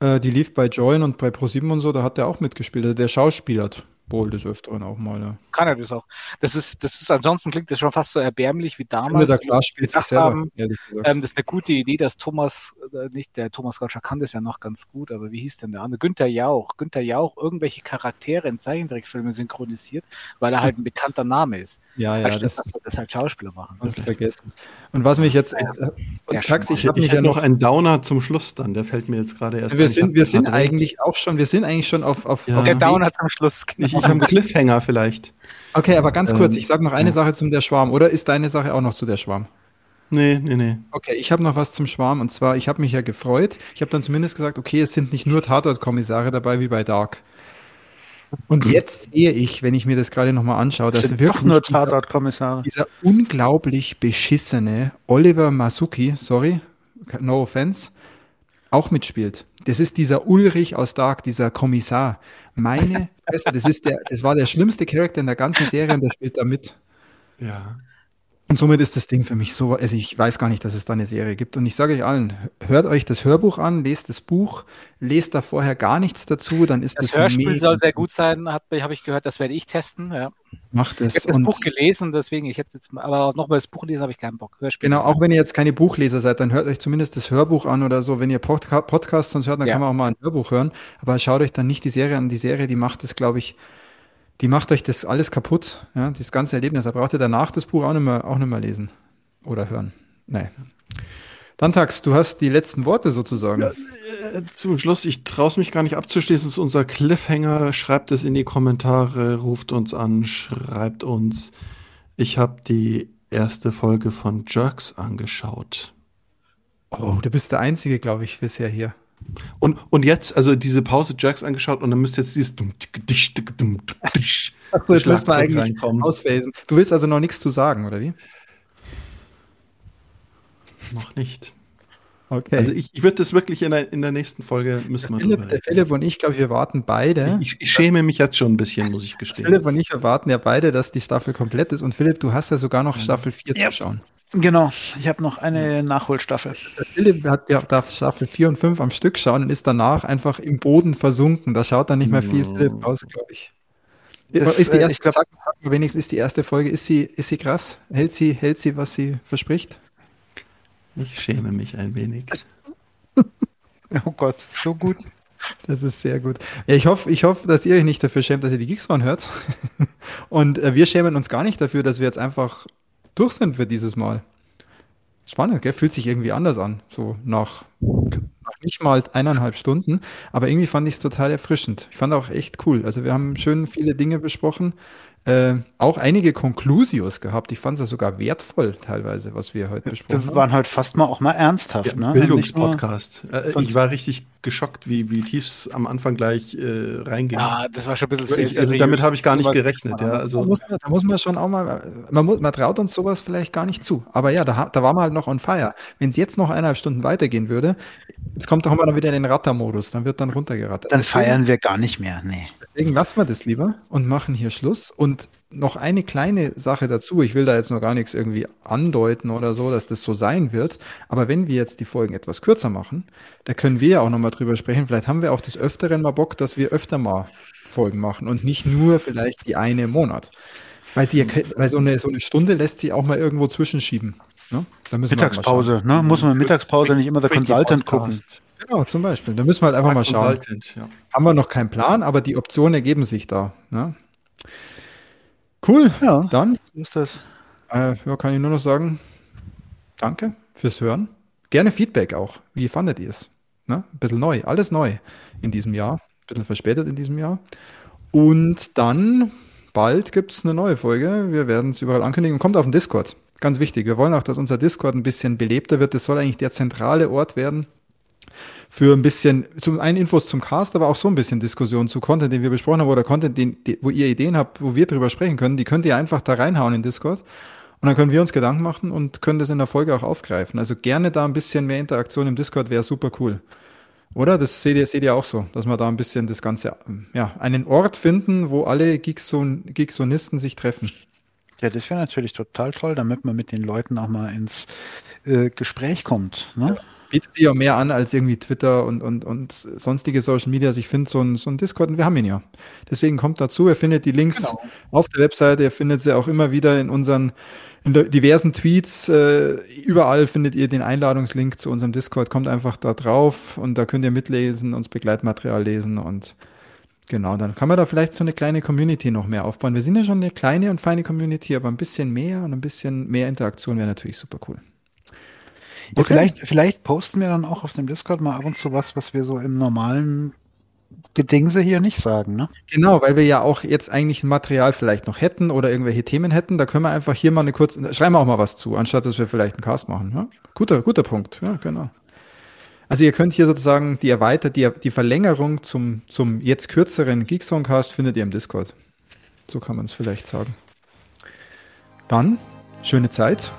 Äh, die lief bei Join und bei ProSieben und so, da hat der auch mitgespielt. Also der schauspielert wohl des Öfteren auch mal. Ja. Kann er das auch. Das ist, das ist, ansonsten klingt das schon fast so erbärmlich wie damals. Ich der Klaas spielt sich selber, haben, ähm, das ist eine gute Idee, dass Thomas, äh, nicht der Thomas Gottschalk kann das ja noch ganz gut, aber wie hieß denn der andere? Günther Jauch. Günther Jauch irgendwelche Charaktere in Zeichentrickfilmen synchronisiert, weil er halt ein bekannter Name ist. Ja, ja. Anstatt, das, dass wir das halt Schauspieler machen. Das vergessen. Und was mich jetzt, jetzt äh, und Tax, ich habe mich ja noch einen Downer zum Schluss dann, der fällt mir jetzt gerade erst Wir ein. sind, wir sind eigentlich auch schon, wir sind eigentlich schon auf, auf, ja. auf der Downer zum Schluss. Genau. Ich, auf einem Cliffhanger vielleicht. Okay, aber ganz kurz, ähm, ich sage noch eine Sache zum Der Schwarm. Oder ist deine Sache auch noch zu Der Schwarm? Nee, nee, nee. Okay, ich habe noch was zum Schwarm. Und zwar, ich habe mich ja gefreut. Ich habe dann zumindest gesagt, okay, es sind nicht nur Tatort-Kommissare dabei wie bei Dark. Und jetzt sehe ich, wenn ich mir das gerade nochmal anschaue, dass wirklich nur Tatort-Kommissare. Dieser, dieser unglaublich beschissene Oliver Masuki, sorry, no offense, auch mitspielt. Das ist dieser Ulrich aus Dark, dieser Kommissar. Meine Fresse, das, ist der, das war der schlimmste Charakter in der ganzen Serie und der spielt da mit. Ja. Und somit ist das Ding für mich so, also ich weiß gar nicht, dass es da eine Serie gibt. Und ich sage euch allen, hört euch das Hörbuch an, lest das Buch, lest da vorher gar nichts dazu, dann ist das. Das Hörspiel soll sehr gut sein, habe ich gehört, das werde ich testen. Ja. Macht es. Ich habe das Buch gelesen, deswegen, ich hätte jetzt, aber nochmal das Buch lesen habe ich keinen Bock. Hörspiel. Genau, auch wenn ihr jetzt keine Buchleser seid, dann hört euch zumindest das Hörbuch an oder so. Wenn ihr Podca Podcasts sonst hört, dann ja. kann man auch mal ein Hörbuch hören. Aber schaut euch dann nicht die Serie an. Die Serie, die macht es, glaube ich, die macht euch das alles kaputt, ja, das ganze Erlebnis. Da braucht ihr danach das Buch auch nicht mehr, auch nicht mehr lesen. Oder hören. Nee. Dann Tax, du hast die letzten Worte sozusagen. Ja, äh, zum Schluss, ich traue es mich gar nicht abzuschließen, es ist unser Cliffhanger. Schreibt es in die Kommentare, ruft uns an, schreibt uns. Ich habe die erste Folge von Jerks angeschaut. Oh, du bist der Einzige, glaube ich, bisher hier. Und, und jetzt, also diese Pause Jerks angeschaut und dann müsste jetzt dieses Achso, jetzt wir eigentlich reinkommen. ausphasen. Du willst also noch nichts zu sagen, oder wie? Noch nicht. Okay. Also ich, ich würde das wirklich in der, in der nächsten Folge müssen wir Philipp, der Philipp und ich, glaube wir warten beide. Ich, ich, schäme mich jetzt schon ein bisschen, muss ich gestehen. Philipp und ich erwarten ja beide, dass die Staffel komplett ist. Und Philipp, du hast ja sogar noch Staffel 4 ja. zu schauen. Genau, ich habe noch eine Nachholstaffel. Der Philipp hat, ja, darf Staffel 4 und 5 am Stück schauen und ist danach einfach im Boden versunken. Da schaut dann nicht mehr viel Philipp raus, glaube ich. Das, ist die äh, erste, ich glaub, sag, wenigstens ist die erste Folge, ist sie, ist sie krass? Hält sie, hält sie, was sie verspricht? Ich schäme mich ein wenig. oh Gott, so gut. Das ist sehr gut. Ja, ich hoffe, ich hoffe, dass ihr euch nicht dafür schämt, dass ihr die Geekson hört. Und äh, wir schämen uns gar nicht dafür, dass wir jetzt einfach durch sind für dieses Mal. Spannend, gell? Fühlt sich irgendwie anders an. So nach, nach nicht mal eineinhalb Stunden. Aber irgendwie fand ich es total erfrischend. Ich fand auch echt cool. Also wir haben schön viele Dinge besprochen äh, auch einige Conclusios gehabt. Ich fand es ja sogar wertvoll teilweise, was wir heute besprochen haben. Wir waren halt fast mal auch mal ernsthaft. Ja, ne? Bildungspodcast. Äh, ich war richtig geschockt, wie, wie tief es am Anfang gleich äh, reinging. Ja, das war schon ein bisschen sehr, sehr Also damit habe ich gar nicht gerechnet. Ja, also. Da, muss man, da muss man schon auch mal, man, muss, man traut uns sowas vielleicht gar nicht zu. Aber ja, da, da waren wir halt noch on fire. Wenn es jetzt noch eineinhalb Stunden weitergehen würde, jetzt kommt doch mal wieder in den Rattermodus, dann wird dann runtergerattert. Dann feiern wir gar nicht mehr, nee. Deswegen lassen wir das lieber und machen hier Schluss. Und noch eine kleine Sache dazu. Ich will da jetzt noch gar nichts irgendwie andeuten oder so, dass das so sein wird. Aber wenn wir jetzt die Folgen etwas kürzer machen, da können wir ja auch nochmal drüber sprechen. Vielleicht haben wir auch des Öfteren mal Bock, dass wir öfter mal Folgen machen und nicht nur vielleicht die eine im Monat. Weil, sie, weil so, eine, so eine Stunde lässt sich auch mal irgendwo zwischenschieben. Ne? Mittagspause, ne? Muss man Mittagspause nicht immer der Consultant gucken. Genau, zum Beispiel. Da müssen wir halt einfach mal schauen. Ja. Haben wir noch keinen Plan, aber die Optionen ergeben sich da. Ne? Cool, ja. Dann ist das. Äh, ja, kann ich nur noch sagen, danke fürs Hören. Gerne Feedback auch. Wie fandet ihr es? Ne? Ein bisschen neu, alles neu in diesem Jahr. Ein bisschen verspätet in diesem Jahr. Und dann bald gibt es eine neue Folge. Wir werden es überall ankündigen. Kommt auf den Discord. Ganz wichtig. Wir wollen auch, dass unser Discord ein bisschen belebter wird. Das soll eigentlich der zentrale Ort werden für ein bisschen, zum einen Infos zum Cast, aber auch so ein bisschen Diskussion zu Content, den wir besprochen haben, oder Content, den, wo ihr Ideen habt, wo wir drüber sprechen können, die könnt ihr einfach da reinhauen in Discord. Und dann können wir uns Gedanken machen und können das in der Folge auch aufgreifen. Also gerne da ein bisschen mehr Interaktion im Discord wäre super cool. Oder? Das seht ihr, seht ihr auch so, dass wir da ein bisschen das Ganze, ja, einen Ort finden, wo alle Geekson, Geeksonisten sich treffen. Ja, das wäre natürlich total toll, damit man mit den Leuten auch mal ins äh, Gespräch kommt. Ne? Ja bietet sich auch mehr an als irgendwie Twitter und, und, und sonstige Social Media. Also ich finde so ein, so ein Discord, und wir haben ihn ja. Deswegen kommt dazu, ihr findet die Links genau. auf der Webseite, ihr findet sie auch immer wieder in unseren in diversen Tweets. Äh, überall findet ihr den Einladungslink zu unserem Discord. Kommt einfach da drauf und da könnt ihr mitlesen, uns Begleitmaterial lesen und Genau, dann kann man da vielleicht so eine kleine Community noch mehr aufbauen. Wir sind ja schon eine kleine und feine Community, aber ein bisschen mehr und ein bisschen mehr Interaktion wäre natürlich super cool. Ja, vielleicht, vielleicht posten wir dann auch auf dem Discord mal ab und zu was, was wir so im normalen Gedingse hier nicht sagen, ne? Genau, weil wir ja auch jetzt eigentlich ein Material vielleicht noch hätten oder irgendwelche Themen hätten. Da können wir einfach hier mal eine kurze, schreiben wir auch mal was zu, anstatt dass wir vielleicht einen Cast machen. Ja? Guter, guter Punkt. Ja, genau. Also ihr könnt hier sozusagen die erweitert, die, die Verlängerung zum, zum jetzt kürzeren Geekzone-Cast findet ihr im Discord. So kann man es vielleicht sagen. Dann schöne Zeit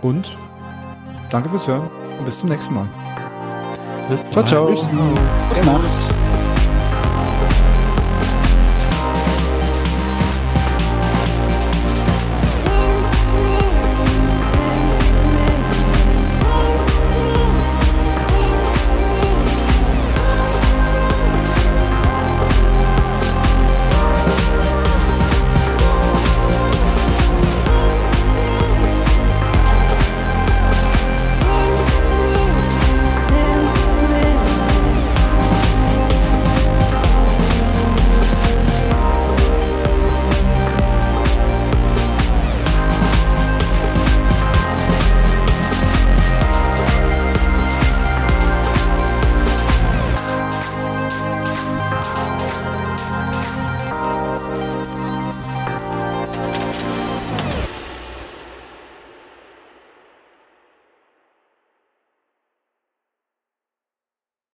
und danke fürs Hören und bis zum nächsten Mal. Bis ciao, ciao. Nacht.